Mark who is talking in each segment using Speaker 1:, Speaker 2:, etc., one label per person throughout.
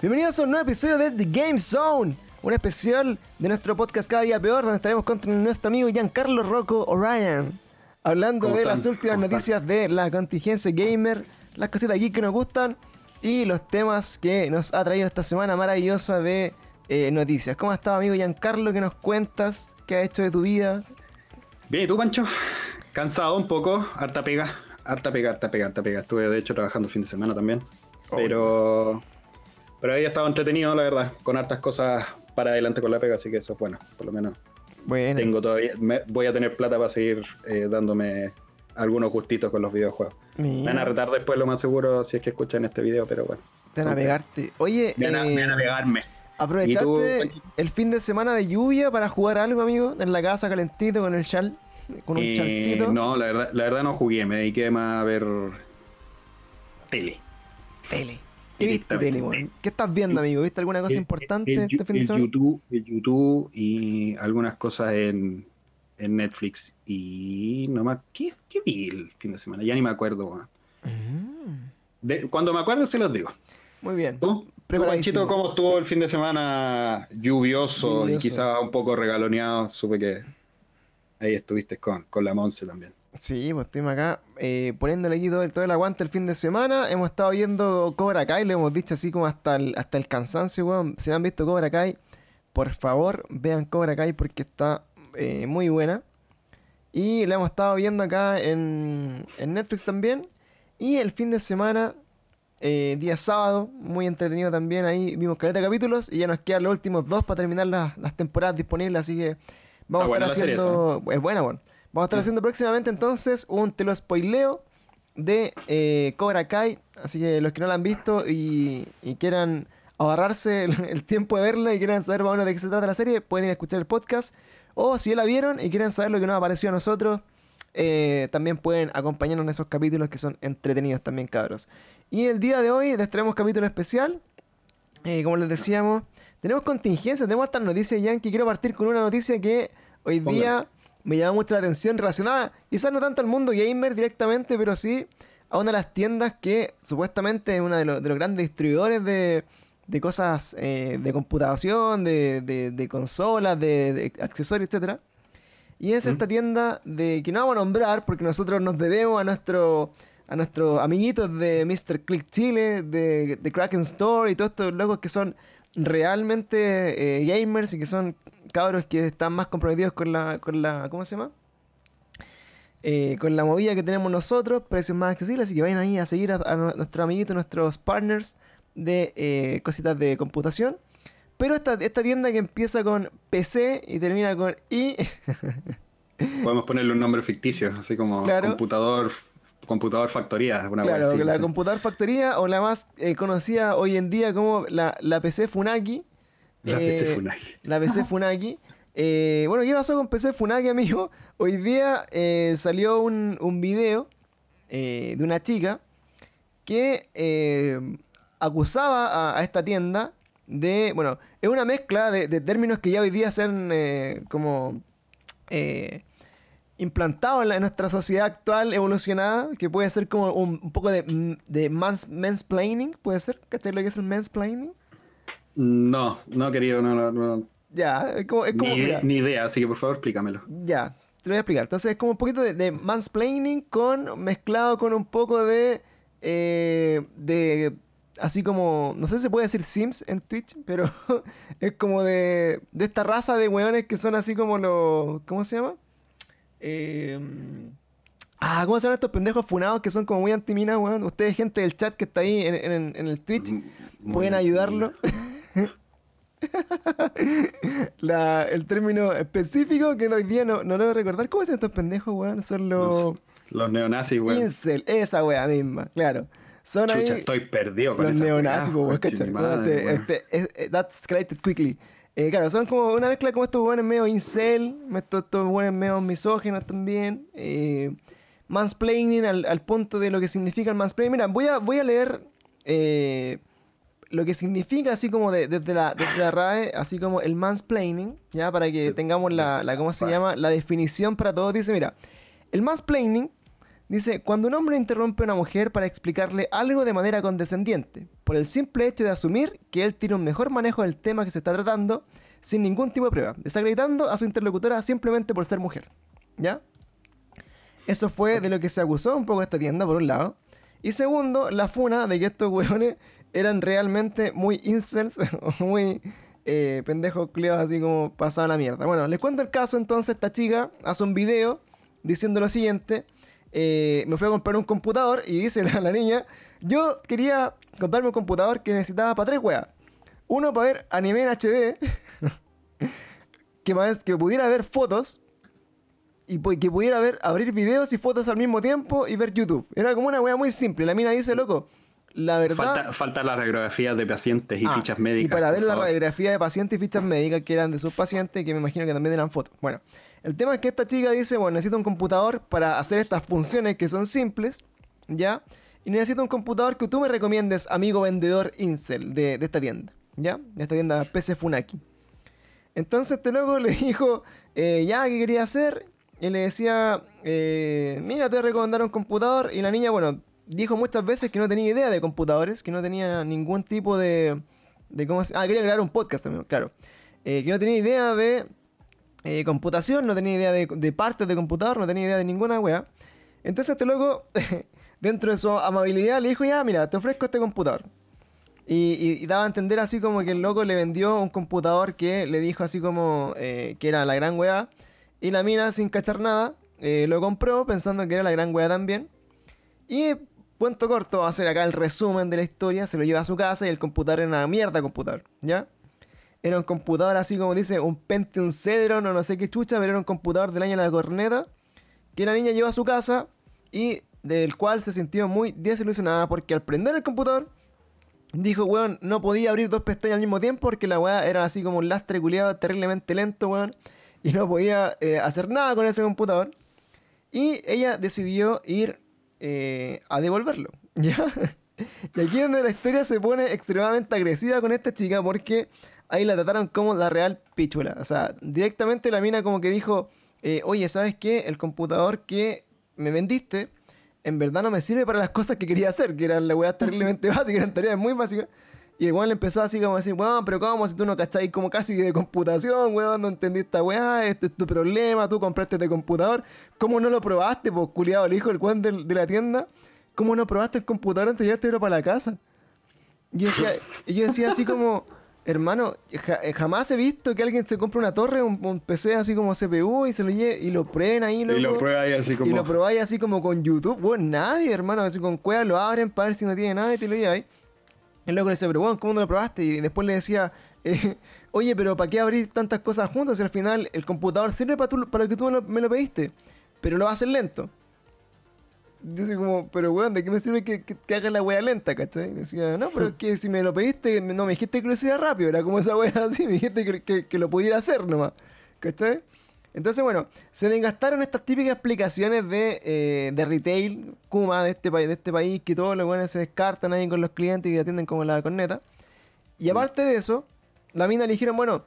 Speaker 1: Bienvenidos a un nuevo episodio de The Game Zone, un especial de nuestro podcast Cada Día Peor, donde estaremos con nuestro amigo Giancarlo Rocco Orion, hablando
Speaker 2: ¿Cómo
Speaker 1: de
Speaker 2: están?
Speaker 1: las últimas noticias de la contingencia gamer, las cositas aquí que nos gustan y los temas que nos ha traído esta semana maravillosa de eh, noticias. ¿Cómo has estado, amigo Giancarlo? ¿Qué nos cuentas? ¿Qué has hecho de tu vida?
Speaker 2: Bien, ¿y tú, Pancho? Cansado un poco, harta pega, harta pega, harta pega, harta pega. Estuve, de hecho, trabajando fin de semana también. Pero. Pero ahí he estado entretenido, la verdad, con hartas cosas para adelante con la pega, así que eso es bueno. Por lo menos
Speaker 1: Bueno,
Speaker 2: tengo todavía. me- voy a tener plata para seguir eh, dándome algunos gustitos con los videojuegos. Me van a retar después, lo más seguro, si es que escuchan este video, pero bueno.
Speaker 1: te van a
Speaker 2: Ok.
Speaker 1: pegarte. Oye,
Speaker 2: Me van a,
Speaker 1: eh,
Speaker 2: me van a pegarme.
Speaker 1: ¿aprovechaste el fin de semana de lluvia para jugar algo, amigo? En la casa, calentito, con el chal, con un
Speaker 2: Eh,
Speaker 1: chalcito.
Speaker 2: no, la verdad, la verdad no jugué, me dediqué más a ver tele.
Speaker 1: Tele. ¿Qué viste tele? ¿Qué estás viendo, amigo? ¿Viste alguna cosa
Speaker 2: El-
Speaker 1: importante
Speaker 2: el-
Speaker 1: este fin de semana?
Speaker 2: YouTube, el YouTube y algunas cosas en, en Netflix. Y no más. ¿qué, ¿Qué vi el fin de semana? Ya ni me acuerdo. weón.
Speaker 1: Mm,
Speaker 2: De- cuando me acuerdo se los digo.
Speaker 1: muy bien.
Speaker 2: ¿Tú? ¿Tú,
Speaker 1: Preparadísimo.
Speaker 2: Panchito, cómo estuvo el fin de semana lluvioso,
Speaker 1: Lluvioso.
Speaker 2: y quizás un poco regaloneado? Supe que ahí estuviste con, con la Monse también.
Speaker 1: Sí, pues estuvimos acá eh, poniéndole aquí todo, el- todo el aguante el fin de semana. Hemos estado viendo Cobra Kai, lo hemos dicho así como hasta el, hasta el cansancio, weón. Si han visto Cobra Kai, por favor, vean Cobra Kai porque está eh, muy buena. Y la hemos estado viendo acá en, en Netflix también. Y el fin de semana, eh, día sábado, muy entretenido también. Ahí vimos caleta de capítulos y ya nos quedan los últimos dos para terminar las, las temporadas disponibles. Así que vamos a
Speaker 2: buena
Speaker 1: estar
Speaker 2: serie
Speaker 1: haciendo. Es buena, bueno. Vamos a estar haciendo próximamente entonces un te lo spoileo de eh, Cobra Kai. Así que los que no la han visto y, y quieran ahorrarse el, el tiempo de verla y quieran saber más o menos de qué se trata la serie, pueden ir a escuchar el podcast. O si ya la vieron y quieren saber lo que nos ha parecido a nosotros, eh, también pueden acompañarnos en esos capítulos que son entretenidos también, cabros. Y el día de hoy les traemos capítulo especial. Eh, como les decíamos, tenemos contingencia, tenemos hartas noticias, Yankee. Quiero partir con una noticia que hoy día me llama mucho la atención relacionada, quizás no tanto al mundo gamer directamente, pero sí a una de las tiendas que supuestamente es uno de, los- de los grandes distribuidores de, de cosas eh, de computación, de, de- de consolas, de, de accesorios, etcétera. Y es
Speaker 2: ¿Mm?
Speaker 1: esta tienda de que no vamos a nombrar porque nosotros nos debemos a nuestro a nuestros amiguitos de Mr. Click Chile, de, de Kraken Store y todos estos locos que son realmente eh, gamers y que son cabros que están más comprometidos con la, con la ¿cómo se llama? Eh, con la movida que tenemos nosotros, precios más accesibles, así que vayan ahí a seguir a, a nuestros amiguitos, nuestros partners de eh, cositas de computación. Pero esta, esta tienda que empieza con PC y termina con I,
Speaker 2: Podemos ponerle un nombre ficticio, así como
Speaker 1: Claro.
Speaker 2: computador, computador factoría, una
Speaker 1: claro,
Speaker 2: así,
Speaker 1: la computador factoría o la más eh, conocida hoy en día como la, la PC Funaki.
Speaker 2: La
Speaker 1: Eh,
Speaker 2: PC Funaki.
Speaker 1: La PC Funaki. Eh, bueno, ¿qué pasó con PC Funaki, amigo? Hoy día eh, salió un, un video eh, de una chica que eh, acusaba a, a esta tienda de, bueno, es una mezcla de, de términos que ya hoy día se han eh, como eh, implantado en, la- en nuestra sociedad actual evolucionada, que puede ser como un, un poco de, de mans, mansplaining, puede ser, ¿cachai lo que es el mansplaining?
Speaker 2: No, no querido, no, no, no.
Speaker 1: Ya, es como, es como
Speaker 2: ni, idea, así que por favor explícamelo.
Speaker 1: Ya, te lo voy a explicar. Entonces es como un poquito de, de mansplaining con mezclado con un poco de eh, de así como no sé si se puede decir Sims en Twitch, pero es como de de esta raza de weones que son así como los ¿cómo se llama? Eh, ah, ¿cómo se llaman estos pendejos funados que son como muy antiminas, weón? Ustedes, gente del chat que está ahí en, en- en el Twitch,
Speaker 2: Muy-
Speaker 1: pueden ayudarlo. La- el término específico que hoy día no, no logro recordar. ¿Cómo se llaman estos pendejos, weón? Son los
Speaker 2: Los, los neonazis, weón.
Speaker 1: incel, esa weá misma, claro. Son
Speaker 2: Chucha,
Speaker 1: ahí
Speaker 2: estoy perdido con
Speaker 1: los neonazis,
Speaker 2: madre,
Speaker 1: este- este- es- eh, that escalated quickly. Eh, claro, son como una mezcla como estos weones medio incel, estos, estos weones medio misóginos también. eh, mansplaining al, al punto de lo que significa el mansplaining. Mira, voy a, voy a leer eh, lo que significa así como de- desde, la, desde la RAE, así como el mansplaining, ya para que tengamos la, la ¿cómo se llama? La definición para todos. Dice, mira, el mansplaining dice, cuando un hombre interrumpe a una mujer para explicarle algo de manera condescendiente, por el simple hecho de asumir que él tiene un mejor manejo del tema que se está tratando, sin ningún tipo de prueba, desacreditando a su interlocutora simplemente por ser mujer. ¿Ya? Eso fue de lo que se acusó un poco esta tienda, por un lado. Y segundo, la funa de que estos hueones eran realmente muy incels, muy eh, pendejos cleos, así como pasada la mierda. Bueno, les cuento el caso entonces. Esta chica hace un video diciendo lo siguiente. Eh, me fui a comprar un computador y dice la, la niña, yo quería comprarme un computador que necesitaba para tres weas. Uno para ver anime en HD, que, más, que pudiera ver fotos y que pudiera ver, abrir videos y fotos al mismo tiempo y ver YouTube. Era como una wea muy simple. La mina dice, loco, la verdad...
Speaker 2: Falta, falta las radiografías de pacientes y
Speaker 1: Ah,
Speaker 2: fichas médicas.
Speaker 1: Y para ver la
Speaker 2: favor.
Speaker 1: radiografía de pacientes y fichas médicas que eran de sus pacientes, que me imagino que también eran fotos. Bueno, el tema es que esta chica dice, bueno, necesito un computador para hacer estas funciones que son simples, ¿ya? Y necesito un computador que tú me recomiendes, amigo vendedor Incel de, de esta tienda, ¿ya? De esta tienda PC Funaki. Entonces este loco le dijo, eh, ya, ¿qué quería hacer? Y le decía, eh, mira, te voy a recomendar un computador. Y la niña, bueno, dijo muchas veces que no tenía idea de computadores, que no tenía ningún tipo de... de cómo se- Ah, quería grabar un podcast también, claro. Eh, que no tenía idea de eh, computación, no tenía idea de, de partes de computador, no tenía idea de ninguna wea. Entonces este loco, dentro de su amabilidad, le dijo, ya, mira, te ofrezco este computador. Y, daba a entender así como que el loco le vendió un computador que le dijo así como eh, que era la gran weá. Y la mina, sin cachar nada, eh, lo compró pensando que era la gran weá también. Y cuento corto, va a hacer acá el resumen de la historia. Se lo lleva a su casa y el computador era una mierda computador, ¿ya? Era un computador así como dice, un Pentium Cedron o no sé qué chucha, pero era un computador del año de la corneta. Que la niña llevó a su casa y del cual se sintió muy desilusionada porque al prender el computador dijo, weón, no podía abrir dos pestañas al mismo tiempo porque la weá era así como un lastre culiado terriblemente lento, weón. Y no podía eh, hacer nada con ese computador. Y ella decidió ir eh, a devolverlo, ¿ya? Y aquí es donde la historia se pone extremadamente agresiva con esta chica porque ahí la trataron como la real pichula. O sea, directamente la mina como que dijo, eh, oye, ¿sabes qué? El computador que me vendiste en verdad no me sirve para las cosas que quería hacer, que eran la weá terriblemente básicas, eran tareas muy básicas. Y el weón le empezó así como a decir, weón, pero ¿cómo si tú no cacháis como casi de computación, weón? No entendí esta weá, este es tu problema, tú compraste este computador. ¿Cómo no lo probaste, pues, culiado, el hijo del weón del- de, la tienda? ¿Cómo no probaste el computador antes de llevártelo para la casa? Y yo decía, y yo decía así como, hermano, ja- eh, jamás he visto que alguien se compre una torre, un, un PC así como CPU y se lo lleve y lo prueben ahí,
Speaker 2: Y lo
Speaker 1: loco.
Speaker 2: prueba ahí así como.
Speaker 1: Y lo probáis así como con YouTube. Bueno, nadie, hermano. Así con cueva lo abren para ver si no tiene nada y te lo lleváis. El loco le decía, pero bueno, ¿cómo no lo probaste? Y después le decía, eh, oye, pero ¿para qué abrir tantas cosas juntas si al final el computador sirve para, tú- para lo que tú me lo, me lo pediste? Pero lo va a hacer lento. Dice como, pero weón, ¿de qué me sirve que, que, que haga la wea lenta, cachai? Decía, no, pero es que si me lo pediste, no me dijiste que lo hiciera rápido, era como esa wea así, me dijiste que, que, que lo pudiera hacer nomás, ¿cachai? Entonces, bueno, se desgastaron estas típicas explicaciones de, eh, de retail, Kuma, de este, país de este país, que todos los buenos se descartan ahí con los clientes y atienden como la corneta. Y aparte de eso, la mina le dijeron, bueno,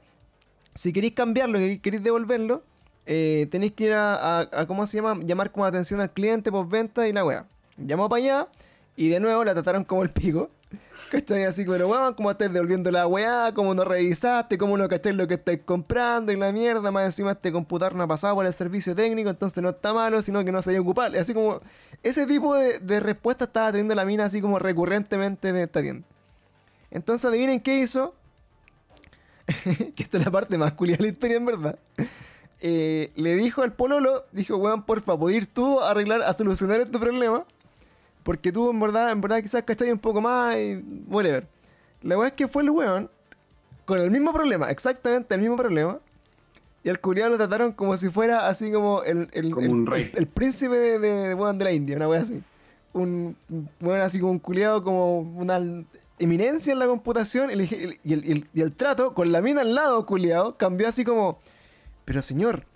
Speaker 1: si queréis cambiarlo, queréis, queréis devolverlo, eh, tenéis que ir a, a- ¿cómo se llama? Llamar como atención al cliente, postventa y la weá. Llamó para allá y de nuevo la trataron como el pico. ¿Cachai? Así, pero weón, ¿cómo estás devolviendo la weá? ¿Cómo no revisaste? ¿Cómo no cacháis lo que estáis comprando? Y la mierda, más encima este computador no ha pasado por el servicio técnico, entonces no está malo, sino que no sabía ocupar. Así como, ese tipo de, de respuesta estaba teniendo la mina así como recurrentemente en esta tienda. Entonces, adivinen qué hizo. que esta es la parte más culia de la historia, en verdad. Eh, le dijo al pololo, dijo, weón, porfa, ¿podés ir tú a arreglar, a solucionar este problema? Porque tú, en verdad, en verdad, quizás cachai un poco más y whatever. La weón es que fue el weón con el mismo problema, exactamente el mismo problema. Y al culiado lo trataron como si fuera así como el, el,
Speaker 2: Como
Speaker 1: el-
Speaker 2: un rey.
Speaker 1: el- el príncipe de, de, weón, de la India, una weón así. Un weón así como un culiado, como una eminencia en la computación. Y, y el, y el- y el trato con la mina al lado, culiado, cambió así como: Pero señor,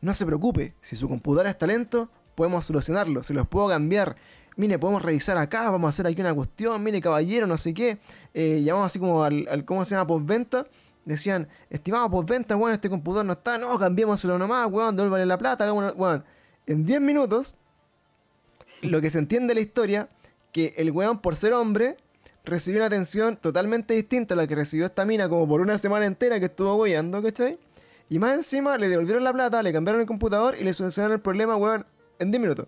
Speaker 1: no se preocupe, si su computadora está lento, podemos solucionarlo, se los puedo cambiar. Mire, podemos revisar acá, vamos a hacer aquí una cuestión, mire, caballero, no sé qué. Eh, llamamos así como al, ¿cómo se llama? Postventa. Decían, estimado postventa, weón, este computador no está, no, cambiémoselo nomás, weón, devuélvale la plata, weón. En 10 minutos, lo que se entiende de la historia, que el weón, por ser hombre, recibió una atención totalmente distinta a la que recibió esta mina como por una semana entera que estuvo weyando, ¿cachai? Y más encima le devolvieron la plata, le cambiaron el computador y le solucionaron el problema, weón, en 10 minutos.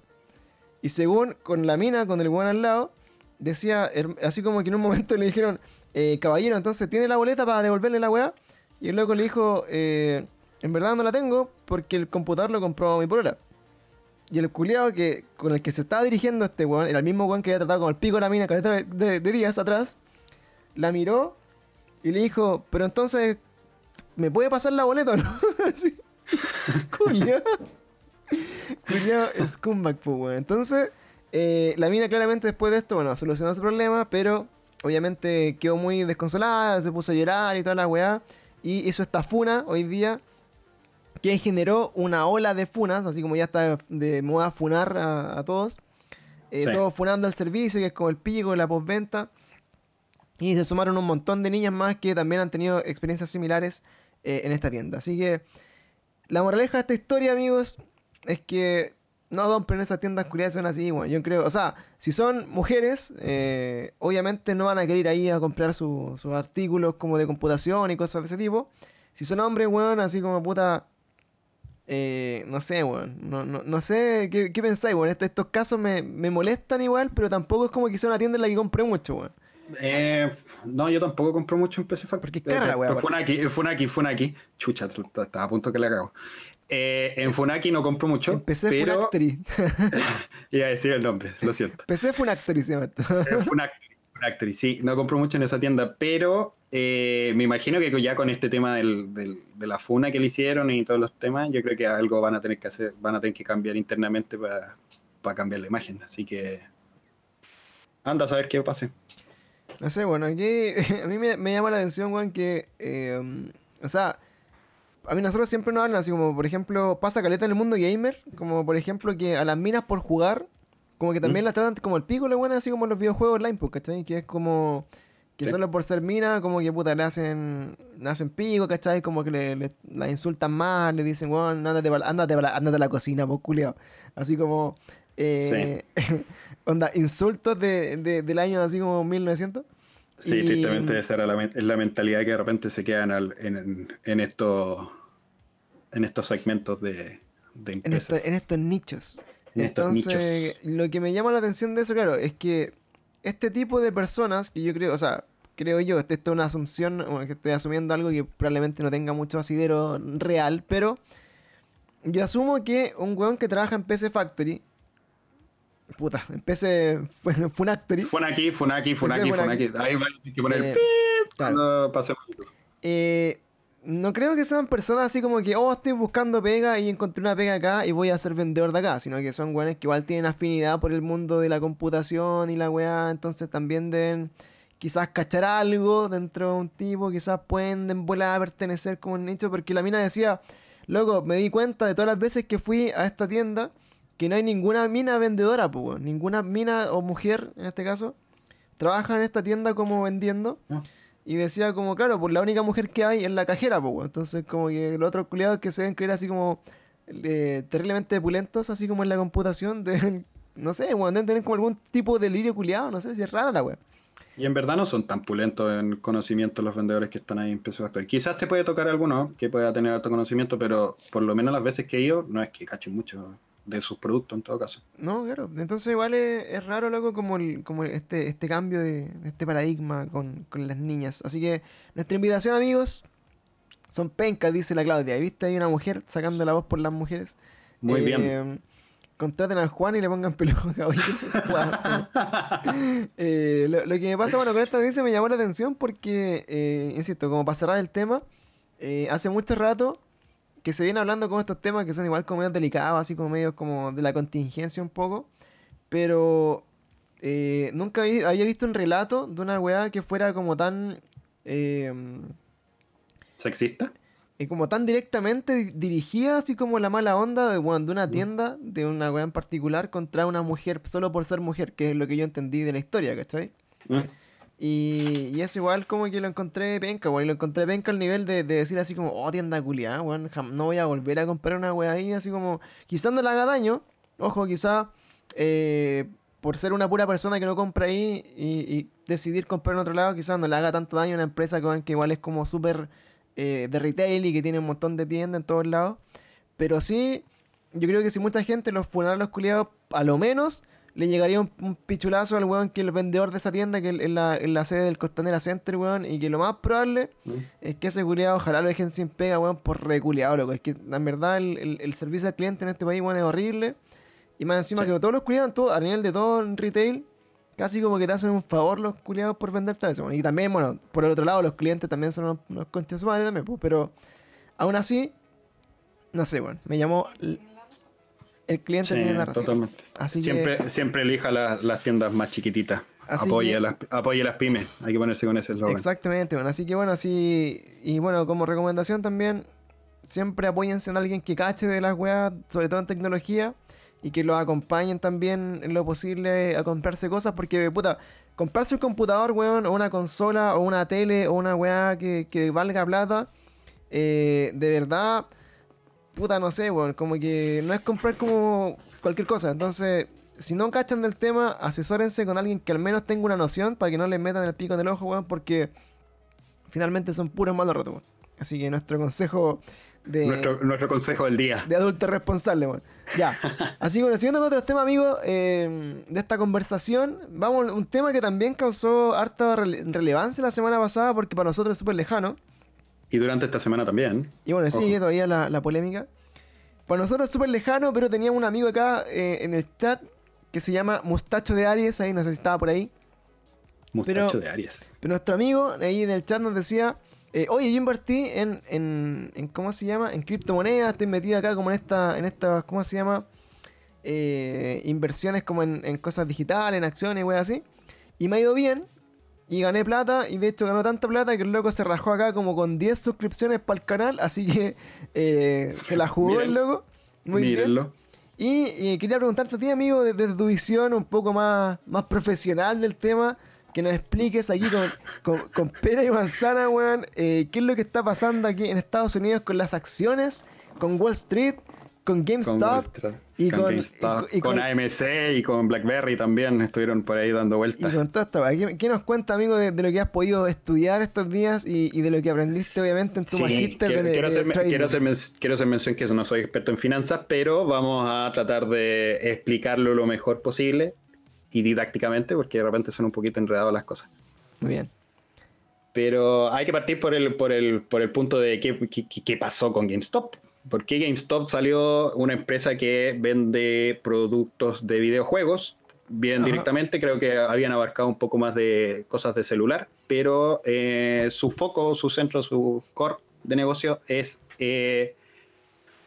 Speaker 1: Y según con la mina, con el weón al lado, decía, así como que en un momento le dijeron, eh, caballero, entonces tiene la boleta para devolverle la weá. Y el loco le dijo, eh, en verdad no la tengo porque el computador lo compró mi polola. Y el culiado que, con el que se estaba dirigiendo este weón, era el mismo weón que había tratado con el pico de la mina de días atrás, la miró y le dijo, pero entonces, ¿me puede pasar la boleta o no? Así. Culiado. Culiado scumbag, pues weón. Entonces, eh, la mina claramente después de esto, bueno, solucionó ese problema, pero obviamente quedó muy desconsolada, se puso a llorar y toda la weá. Y hizo esta funa hoy día que generó una ola de funas, así como ya está de moda funar a, a todos. Eh,
Speaker 2: Sí.
Speaker 1: Todos funando al servicio, que es como el pico, la postventa. Y se sumaron un montón de niñas más que también han tenido experiencias similares eh, en esta tienda. Así que la moraleja de esta historia, amigos, es que no compren esas tiendas culiadas son así, bueno, yo creo. O sea, si son mujeres, eh, obviamente no van a querer ir a comprar su- sus artículos como de computación y cosas de ese tipo. Si son hombres, weón, así como puta. eh, no sé, weón. No, no, no sé qué, qué pensáis, weón. Este- estos casos me, me molestan igual, pero tampoco es como que sea una tienda en la que compré mucho, weón.
Speaker 2: Eh, no, yo tampoco compro mucho en PC Factory.
Speaker 1: Porque es cara la weá,
Speaker 2: Pero Funaki, eh, Funaki, Funaki. Chucha, estaba a punto que le cago. Eh, en Funaki no compro mucho.
Speaker 1: Empecé
Speaker 2: pero
Speaker 1: Funactory.
Speaker 2: Iba a decir el nombre, lo siento.
Speaker 1: PC Funactory se llama esto.
Speaker 2: Eh, Funactory, Funactory, sí, no compro mucho en esa tienda, pero eh, me imagino que ya con este tema del- del- de la funa que le hicieron y todos los temas, yo creo que algo van a tener que hacer, van a tener que cambiar internamente para, para cambiar la imagen. Así que anda a saber qué pase.
Speaker 1: No sé, bueno, aquí a mí me, me llama la atención, weón, que. eh, o sea, a mí nosotros siempre nos hablan así como, por ejemplo, pasa caleta en el mundo gamer, como por ejemplo que a las minas por jugar, como que también
Speaker 2: ¿Mm?
Speaker 1: las tratan como el pico, la buena, así como los videojuegos online, pues, ¿cachai? Que es como. Que
Speaker 2: Sí.
Speaker 1: solo por ser mina, como que puta, le hacen, le hacen pico, ¿cachai? Como que le, le- la insultan más, le dicen, weón, ándate, pa- ándate, ándate a la cocina, pues, culiao. Así como. eh, onda, insultos de, de- del año así como 1900.
Speaker 2: Sí,
Speaker 1: Y-
Speaker 2: tristemente esa era la, es la mentalidad que de repente se quedan al- en, en, estos en estos segmentos de, de
Speaker 1: en,
Speaker 2: empresas.
Speaker 1: esto- en estos nichos.
Speaker 2: En estos
Speaker 1: Entonces, lo que me llama la atención de eso, claro, es que este tipo de personas que yo creo, o sea, creo yo, esta es una asunción, que estoy asumiendo algo que probablemente no tenga mucho asidero real, pero yo asumo que un weón que trabaja en PC Factory, puta, Fu- Funactory,
Speaker 2: Funaki, Funaki, Funaki,
Speaker 1: Funaki.
Speaker 2: Ahí va hay que poner
Speaker 1: Eh,
Speaker 2: pip
Speaker 1: claro.
Speaker 2: cuando.
Speaker 1: Eh, no creo que sean personas así como que, oh, estoy buscando pega y encontré una pega acá y voy a ser vendedor de acá, sino que son weones que igual tienen afinidad por el mundo de la computación y la weá, entonces también deben quizás cachar algo dentro de un tipo, quizás pueden en bola pertenecer como un nicho, porque la mina decía, loco, me di cuenta de todas las veces que fui a esta tienda que no hay ninguna mina vendedora, pues, weón, ninguna mina o mujer, en este caso, trabaja en esta tienda como vendiendo.
Speaker 2: Ah.
Speaker 1: Y decía como, claro, pues la única mujer que hay es la cajera, pues, weón. Entonces como que los otros culiados que se deben creer así como eh, terriblemente pulentos, así como en la computación, deben, no sé, weón, deben tener como algún tipo de delirio culiado, no sé si es rara la weón.
Speaker 2: Y en verdad no son tan pulentos en conocimiento los vendedores que están ahí en PC Factory. Quizás te puede tocar alguno que pueda tener alto conocimiento, pero por lo menos las veces que he ido, no es que cachen mucho de sus productos en todo caso.
Speaker 1: No, claro. Entonces igual es, es raro, loco, como, el- como este, este cambio de, este paradigma con, con las niñas. Así que nuestra invitación, amigos, son pencas, dice la Claudia. ¿Viste? Hay una mujer sacando la voz por las mujeres.
Speaker 2: Muy bien.
Speaker 1: Eh, Contraten al Juan y le pongan peluca. Eh, lo, lo que me pasa, bueno, con esta noticia me llamó la atención porque, eh, insisto, como para cerrar el tema, eh, hace mucho rato que se viene hablando con estos temas que son igual como medio delicados, así como medio como de la contingencia un poco, pero eh, nunca vi- había visto un relato de una weá que fuera como tan... eh,
Speaker 2: ¿Sexista?
Speaker 1: eh, como tan directamente di- dirigida, así como la mala onda de una
Speaker 2: Mm.
Speaker 1: tienda, de una weá en particular, contra una mujer solo por ser mujer, que es lo que yo entendí de la historia, ¿cachai?
Speaker 2: ¿Mm?
Speaker 1: Y, y eso igual como que lo encontré penca, weón. Y lo encontré penca al nivel de, de decir así como, oh, tienda culiada, weón. No voy a volver a comprar una weá ahí, así como, quizás no le haga daño. Ojo, quizás eh, por ser una pura persona que no compra ahí y, y decidir comprar en otro lado, quizás no le haga tanto daño a una empresa que, igual es como súper eh, de retail y que tiene un montón de tiendas en todos lados. Pero sí, yo creo que si mucha gente los funara a los culiados, a lo menos le llegaría un, un pichulazo al weón que el vendedor de esa tienda, que es la, en la sede del Costanera Center, weón, y que lo más probable es que ese culiado ojalá lo dejen sin pega, weón, por reculeado, loco. Es que en verdad el, el- el servicio al cliente en este país, weón, es horrible. Y más encima
Speaker 2: Sí.
Speaker 1: que todos los culiados, todo, a nivel de todo en retail, casi como que te hacen un favor los culiados por venderte eso. weón. Y también, bueno, por el otro lado, los clientes también son unos, unos conchas madre también, pues, pero aún así, no sé, weón, me llamó... El cliente
Speaker 2: Sí,
Speaker 1: tiene la razón.
Speaker 2: totalmente.
Speaker 1: Así
Speaker 2: siempre,
Speaker 1: que,
Speaker 2: siempre elija la- las tiendas más chiquititas.
Speaker 1: Así
Speaker 2: Apoye,
Speaker 1: que-
Speaker 2: a las, apoye las pymes. Hay que ponerse con ese eslogan.
Speaker 1: exactamente, bueno, así que bueno, así, y bueno, como recomendación también, siempre apóyense en alguien que cache de las weas, sobre todo en tecnología, y que los acompañen también en lo posible a comprarse cosas, porque, puta, comprarse un computador, weón, o una consola, o una tele, o una wea que, que valga plata, eh, de verdad, puta, no sé, weón, como que no es comprar como cualquier cosa, entonces... Si no cachan del tema, asesórense con alguien que al menos tenga una noción para que no les metan el pico en el ojo, weón, porque finalmente son puros malos ratos, weón. Así que nuestro consejo de,
Speaker 2: Nuestro, nuestro consejo del día.
Speaker 1: de adulto responsable, weón. Ya. Así que bueno, siguiendo con otros temas, amigos, eh, de esta conversación, vamos a un tema que también causó harta rele- relevancia la semana pasada porque para nosotros es súper lejano.
Speaker 2: Y durante esta semana también.
Speaker 1: Y bueno, sigue
Speaker 2: Ojo.
Speaker 1: todavía la, la polémica. Para nosotros es súper lejano, pero teníamos un amigo acá eh, en el chat que se llama Mustacho de Aries, ahí no sé si estaba por ahí.
Speaker 2: Mustacho
Speaker 1: Pero-
Speaker 2: de Aries.
Speaker 1: Pero nuestro amigo ahí en el chat nos decía, eh, oye, yo invertí en, en, en, ¿cómo se llama? En criptomonedas, estoy metido acá como en esta, en estas, ¿cómo se llama? Eh, inversiones como en, en cosas digitales, en acciones y así. Y me ha ido bien. Y gané plata, y de hecho ganó tanta plata que el loco se rajó acá como con 10 suscripciones para el canal, así que eh, se la jugó el loco. Muy bien.
Speaker 2: Mírenlo.
Speaker 1: Y, y quería preguntarte a ti, amigo, desde tu visión un poco más, más profesional del tema, que nos expliques aquí con, con, con pera y manzana, weón, eh, qué es lo que está pasando aquí en Estados Unidos con las acciones, con Wall Street, con GameStop y
Speaker 2: con,
Speaker 1: y, y
Speaker 2: AMC y con BlackBerry también estuvieron por ahí dando
Speaker 1: y
Speaker 2: vueltas.
Speaker 1: con todo esto. ¿Qué, qué nos cuenta, amigo, de, de lo que has podido estudiar estos días y, y de lo que aprendiste, obviamente, en tu
Speaker 2: Sí,
Speaker 1: magíster
Speaker 2: quiero,
Speaker 1: de,
Speaker 2: quiero
Speaker 1: de
Speaker 2: hacer, quiero hacer men- quiero hacer mención que no soy experto en finanzas, pero vamos a tratar de explicarlo lo mejor posible y didácticamente, porque de repente son un poquito enredadas las cosas.
Speaker 1: Muy bien.
Speaker 2: Pero hay que partir por el, por el, por el punto de qué- qué pasó con GameStop. ¿Por qué GameStop salió una empresa que vende productos de videojuegos? Bien
Speaker 1: Ajá.
Speaker 2: directamente, creo que habían abarcado un poco más de cosas de celular, pero eh, su foco, su centro, su core de negocio es eh,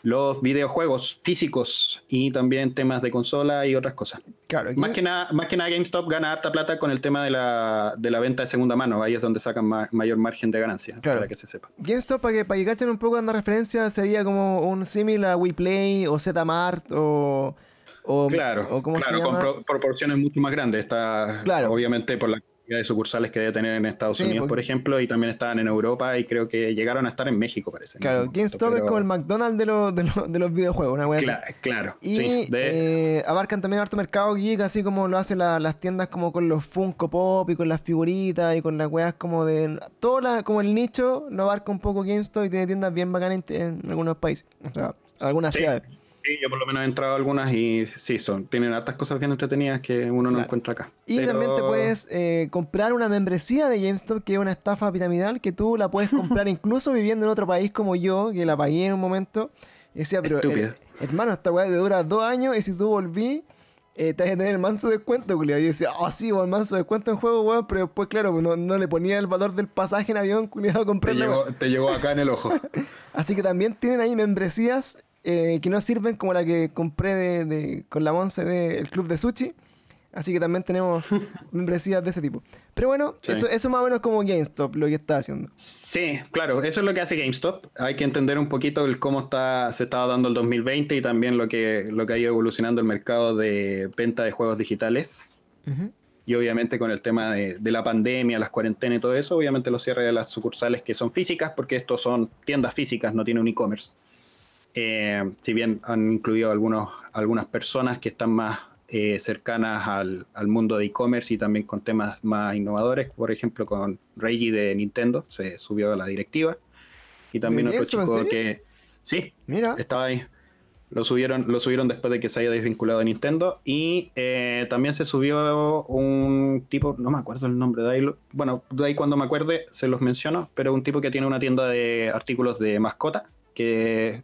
Speaker 2: los videojuegos físicos y también temas de consola y otras cosas.
Speaker 1: Claro,
Speaker 2: Más que, nada, más que nada GameStop gana harta plata con el tema de la, de la venta de segunda mano. Ahí es donde sacan ma- mayor margen de ganancia,
Speaker 1: Claro.
Speaker 2: para que se sepa.
Speaker 1: GameStop, para que, para que cachen un poco de referencia, sería como un símil a WePlay o Zmart o, o.
Speaker 2: Claro,
Speaker 1: o ¿cómo
Speaker 2: claro
Speaker 1: se
Speaker 2: con pro- proporciones mucho más grandes. Está,
Speaker 1: Claro.
Speaker 2: obviamente, por la cantidad de sucursales que debe tener en Estados
Speaker 1: Sí,
Speaker 2: Unidos,
Speaker 1: porque-
Speaker 2: por ejemplo, y también estaban en Europa y creo que llegaron a estar en México, parece.
Speaker 1: Claro, GameStop es como el McDonald's de los, de los, de los videojuegos, una wea así.
Speaker 2: Cla- Claro,
Speaker 1: Y
Speaker 2: sí. De-
Speaker 1: eh, abarcan también harto mercado geek, así como lo hacen la- las tiendas como con los Funko Pop y con las figuritas y con las weas como de... Todo la, como el nicho lo abarca un poco GameStop y tiene tiendas bien bacanas en, en algunos países, o sea, algunas
Speaker 2: Sí.
Speaker 1: ciudades.
Speaker 2: Sí, yo por lo menos he entrado a algunas y sí, son, tienen hartas cosas bien entretenidas que uno no encuentra acá.
Speaker 1: Y
Speaker 2: Pero-
Speaker 1: también te puedes eh, comprar una membresía de GameStop, que es una estafa piramidal, que tú la puedes comprar incluso viviendo en otro país como yo, que la pagué en un momento. Y decía, pero her- hermano, esta weá te dura dos años y si tú volví, eh, te vas a tener el manso descuento, culiao. Y decía, ah, sí, weón, manso descuento en juego, weón, pero después, claro, pues no, no le ponía el valor del pasaje en avión, culiado, a
Speaker 2: Te llegó, te llegó acá en el ojo.
Speaker 1: Así que también tienen ahí membresías eh, que no sirven como la que compré de, de- con la Monse del Club de Sushi. Así que también tenemos membresías de ese tipo. Pero bueno, eso, eso más o menos como GameStop lo que está haciendo.
Speaker 2: Sí, claro, eso es lo que hace GameStop. Hay que entender un poquito el cómo está, se estaba dando el 2020 y también lo que, lo que ha ido evolucionando el mercado de venta de juegos digitales. Y obviamente con el tema de, la pandemia, las cuarentenas y todo eso, obviamente los cierres de las sucursales que son físicas, porque estos son tiendas físicas, no tienen un e-commerce. Eh, si bien han incluido algunos, algunas personas que están más eh, cercanas al, mundo de e-commerce y también con temas más innovadores, por ejemplo con Reggie de Nintendo, se subió a la directiva. Y también otro chico que... Sí, Mira. estaba ahí. Lo subieron, lo subieron después de que se haya desvinculado de Nintendo. Y eh, también se subió un tipo, no me acuerdo el nombre de ahí. Bueno, de ahí cuando me acuerde se los menciono, pero un tipo que tiene una tienda de artículos de mascota que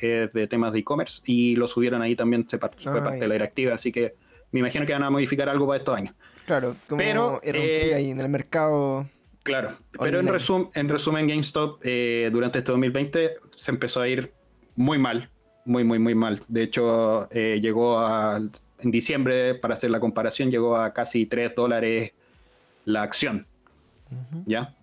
Speaker 2: es de temas de e-commerce y lo subieron ahí también, se fue ah, parte de la directiva, así que me imagino que van a modificar algo para estos años.
Speaker 1: Claro, como pero eh, ahí en el mercado.
Speaker 2: Claro, pero en, resum, en resumen, GameStop eh, durante este 2020 se empezó a ir muy mal, muy, muy, muy mal. De hecho, eh, llegó a, en diciembre, para hacer la comparación, llegó a casi 3 dólares la acción. ¿Ya?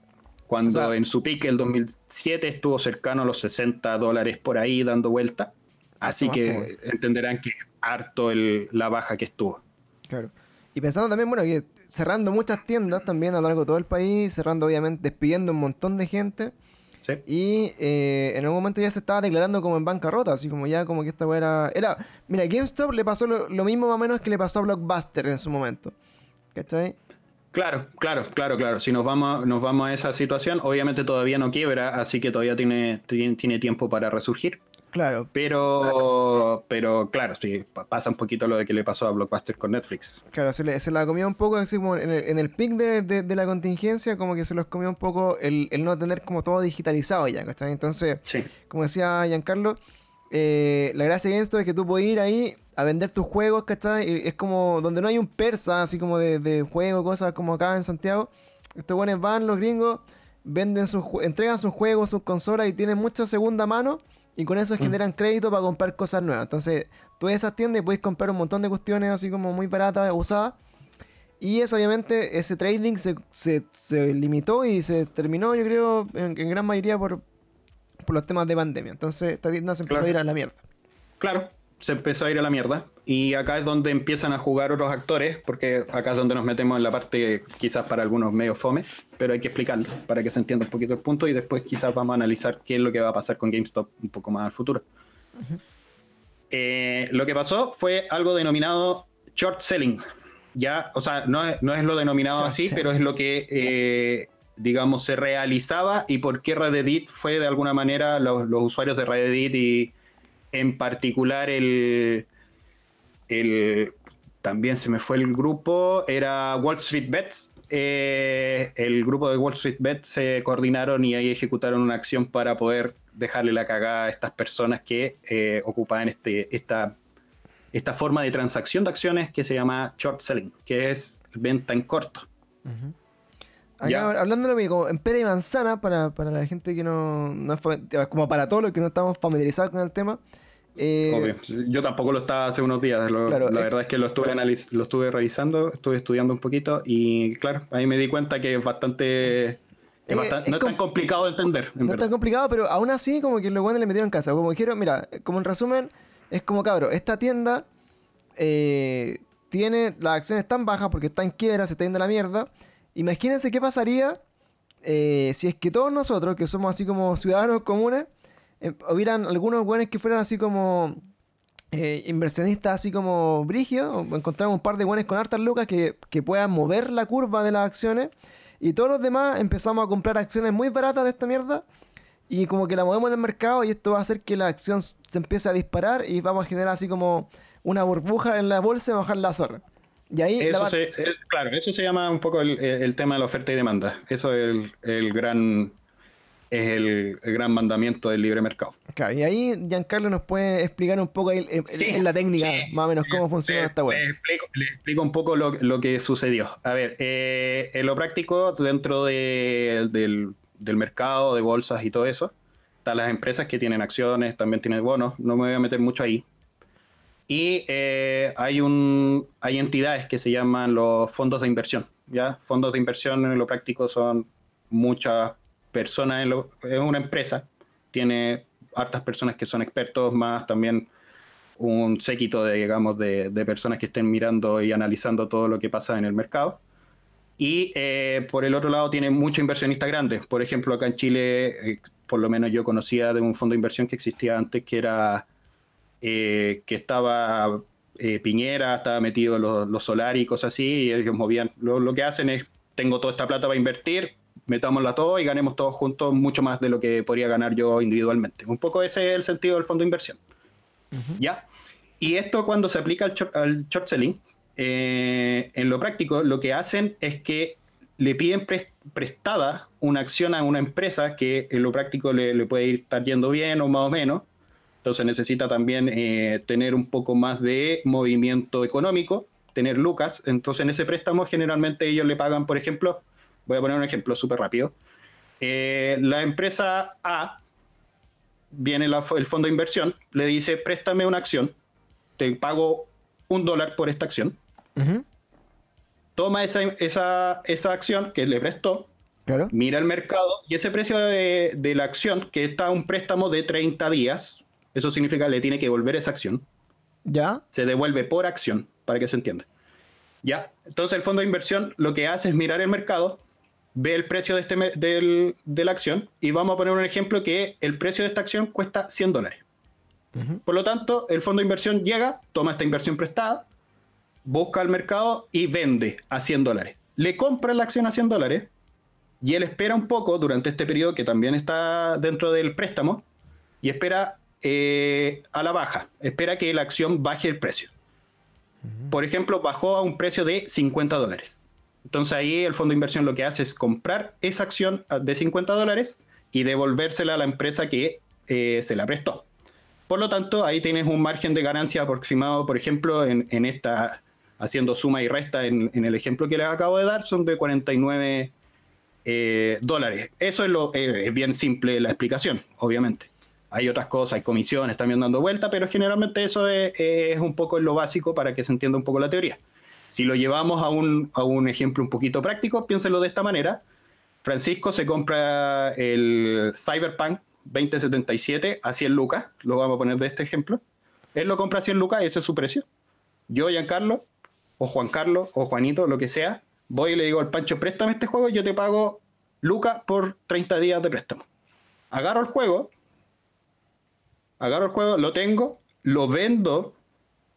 Speaker 2: Cuando en su pique el 2007 estuvo cercano a los 60 dólares por ahí dando vuelta. Así que entenderán que harto el, la baja que estuvo.
Speaker 1: Claro. Y pensando también, bueno, que cerrando muchas tiendas también a lo largo de todo el país, cerrando obviamente, despidiendo un montón de gente. Sí. Y eh, en algún momento ya se estaba declarando como en bancarrota, así como ya como que esta era... era mira, GameStop le pasó lo, lo, mismo más o menos que le pasó a Blockbuster en su momento. ¿Cachai?
Speaker 2: Claro, claro, claro, claro. Si nos vamos, nos vamos a esa situación, obviamente todavía no quiebra, así que todavía tiene, tiene tiempo para resurgir.
Speaker 1: Claro.
Speaker 2: Pero, pero claro, sí, pasa un poquito lo de que le pasó a Blockbuster con Netflix.
Speaker 1: Claro, se, le, se la comió un poco, así como en el, en el pic de, la contingencia, como que se los comió un poco el, no tener como todo digitalizado ya, ¿cachai? Entonces, como decía Giancarlo, eh, la gracia de esto es que tú puedes ir ahí a vender tus juegos, ¿cachai? es como donde no hay un persa, así como de, de juego, cosas como acá en Santiago. Estos buenos van, los gringos, venden sus, entregan sus juegos, sus consolas y tienen mucha segunda mano. Y con eso mm. generan crédito para comprar cosas nuevas. Entonces, tú en esas tiendas puedes comprar un montón de cuestiones así como muy baratas, usadas. Y eso, obviamente, ese trading se, se, limitó y se terminó, yo creo, en, gran mayoría por, por, los temas de pandemia. Entonces, esta tienda se empezó a ir a la mierda.
Speaker 2: Claro, se empezó a ir a la mierda. Y acá es donde empiezan a jugar otros actores, porque acá es donde nos metemos en la parte quizás para algunos medio fome, pero hay que explicarlo para que se entienda un poquito el punto y después quizás vamos a analizar qué es lo que va a pasar con GameStop un poco más al futuro. Eh, lo que pasó fue algo denominado short selling. Ya, o sea, no es, no es lo denominado así, pero es lo que, eh, digamos, se realizaba y por qué Reddit fue de alguna manera los, los usuarios de Reddit y en particular el, el, también se me fue el grupo, era Wall Street Bets. Eh, el grupo de Wall Street Bets se coordinaron y ahí ejecutaron una acción para poder dejarle la cagada a estas personas que eh, ocupaban este, esta, esta forma de transacción de acciones que se llama short selling, que es venta en corto.
Speaker 1: hablando de lo en pera y manzana, para, la gente que no, no como para todos los que no estamos familiarizados con el tema,
Speaker 2: eh, Yo tampoco lo estaba hace unos días. la verdad es que lo estuve, lo estuve revisando, estuve estudiando un poquito y claro, ahí me di cuenta que es bastante... Eh, no es tan complicado de entender.
Speaker 1: No es tan complicado, pero aún así como que los buenos le metieron en casa. Como dijeron, mira, como en resumen, es como cabro, esta tienda eh, tiene las acciones tan bajas porque está en quiebra, se está yendo a la mierda. Imagínense qué pasaría si es que todos nosotros, que somos así como ciudadanos comunes, eh, hubieran algunos buenos que fueran así como eh, inversionistas, así como Brigio, encontramos un par de buenos con hartas lucas que, puedan mover la curva de las acciones. Y todos los demás empezamos a comprar acciones muy baratas de esta mierda. Y como que la movemos en el mercado y esto va a hacer que la acción se empiece a disparar y vamos a generar así como una burbuja en la bolsa y bajar la zorra. Y ahí
Speaker 2: eso se, claro, eso se llama un poco el, tema de la oferta y demanda. Eso es el, el gran es el, gran mandamiento del libre mercado.
Speaker 1: Claro, y ahí Giancarlo nos puede explicar un poco en la técnica, más o menos, cómo funciona esta web.
Speaker 2: Le explico, un poco lo, que sucedió. A ver, eh, en lo práctico, dentro del, mercado de bolsas y todo eso, están las empresas que tienen acciones, también tienen bonos, no me voy a meter mucho ahí. Y eh, hay, un, hay entidades que se llaman los fondos de inversión. ¿ya? Fondos de inversión en lo práctico son muchas personas, en una empresa, tiene hartas personas que son expertos, más también un séquito de, digamos, de, personas que estén mirando y analizando todo lo que pasa en el mercado. Y eh, por el otro lado tiene muchos inversionistas grandes. Por ejemplo, acá en Chile, eh, por lo menos yo conocía de un fondo de inversión que existía antes, que era eh, que estaba Piñera, estaba metido los, los solar y cosas así, y ellos movían. Lo, lo, que hacen es, tengo toda esta plata para invertir, metámosla todo y ganemos todos juntos mucho más de lo que podría ganar yo individualmente. Un poco ese es el sentido del fondo de inversión. ¿Ya? Y esto cuando se aplica al short, selling, eh, en lo práctico, lo que hacen es que le piden prestada una acción a una empresa que en lo práctico le, puede ir estar yendo bien o más o menos. Entonces necesita también eh, tener un poco más de movimiento económico, tener lucas. Entonces en ese préstamo generalmente ellos le pagan, por ejemplo, voy a poner un ejemplo súper rápido. Eh, la empresa A viene el fondo de inversión, le dice, préstame una acción, te pago un dólar por esta acción. Toma esa, esa, acción que le prestó, mira el mercado y ese precio de, la acción, que está un préstamo de 30 días, eso significa que le tiene que devolver esa acción.
Speaker 1: ¿Ya?
Speaker 2: Se devuelve por acción, para que se entienda. ¿Ya? Entonces el fondo de inversión lo que hace es mirar el mercado, ve el precio de, este, de la acción y vamos a poner un ejemplo que el precio de esta acción cuesta 100 dólares. Por lo tanto, el fondo de inversión llega, toma esta inversión prestada, busca al mercado y vende a 100 dólares. Le compra la acción a 100 dólares y él espera un poco durante este periodo que también está dentro del préstamo y espera eh, a la baja, espera que la acción baje el precio. Por ejemplo, bajó a un precio de 50 dólares entonces ahí el fondo de inversión lo que hace es comprar esa acción ah, de 50 dólares y devolvérsela a la empresa que eh, se la prestó. Por lo tanto, ahí tienes un margen de ganancia aproximado, por ejemplo, en, esta, haciendo suma y resta en, el ejemplo que les acabo de dar, son de 49 eh, dólares. Eso es, lo, eh, es bien simple la explicación, obviamente. Hay otras cosas, hay comisiones también dando vuelta, pero generalmente eso es, es un poco lo básico para que se entienda un poco la teoría. Si lo llevamos a un, a un ejemplo un poquito práctico, piénselo de esta manera. Francisco se compra el Cyberpunk 2077 a 100 lucas, lo vamos a poner de este ejemplo. Él lo compra a 100 lucas ese es su precio. Yo, Giancarlo, o Juan Carlos, o Juanito, lo que sea, voy y le digo al Pancho, préstame este juego, yo te pago lucas por 30 días de préstamo. Agarro el juego, agarro el juego, lo tengo, lo vendo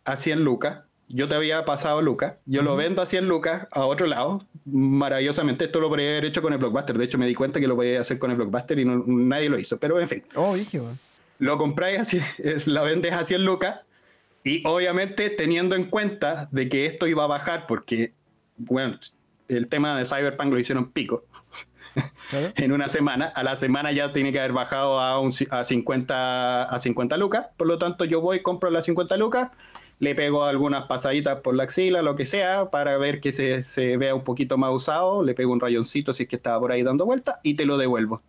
Speaker 2: a 100 lucas, yo te había pasado Lucas, yo lo vendo a 100 lucas a otro lado, maravillosamente. Esto lo podría haber hecho con el Blockbuster. De hecho, me di cuenta que lo podía hacer con el Blockbuster y nadie lo hizo. Pero en fin.
Speaker 1: Oh,
Speaker 2: Lo compráis así, es, la vendes a 100 lucas. Y obviamente teniendo en cuenta de que esto iba a bajar porque, bueno, el tema de Cyberpunk lo hicieron pico. en una semana, a la semana ya tiene que haber bajado a, un, a, 50, a 50 lucas, por lo tanto yo voy, compro las 50 lucas, le pego algunas pasaditas por la axila, lo que sea, para ver que se, vea un poquito más usado, le pego un rayoncito si es que estaba por ahí dando vuelta y te lo devuelvo.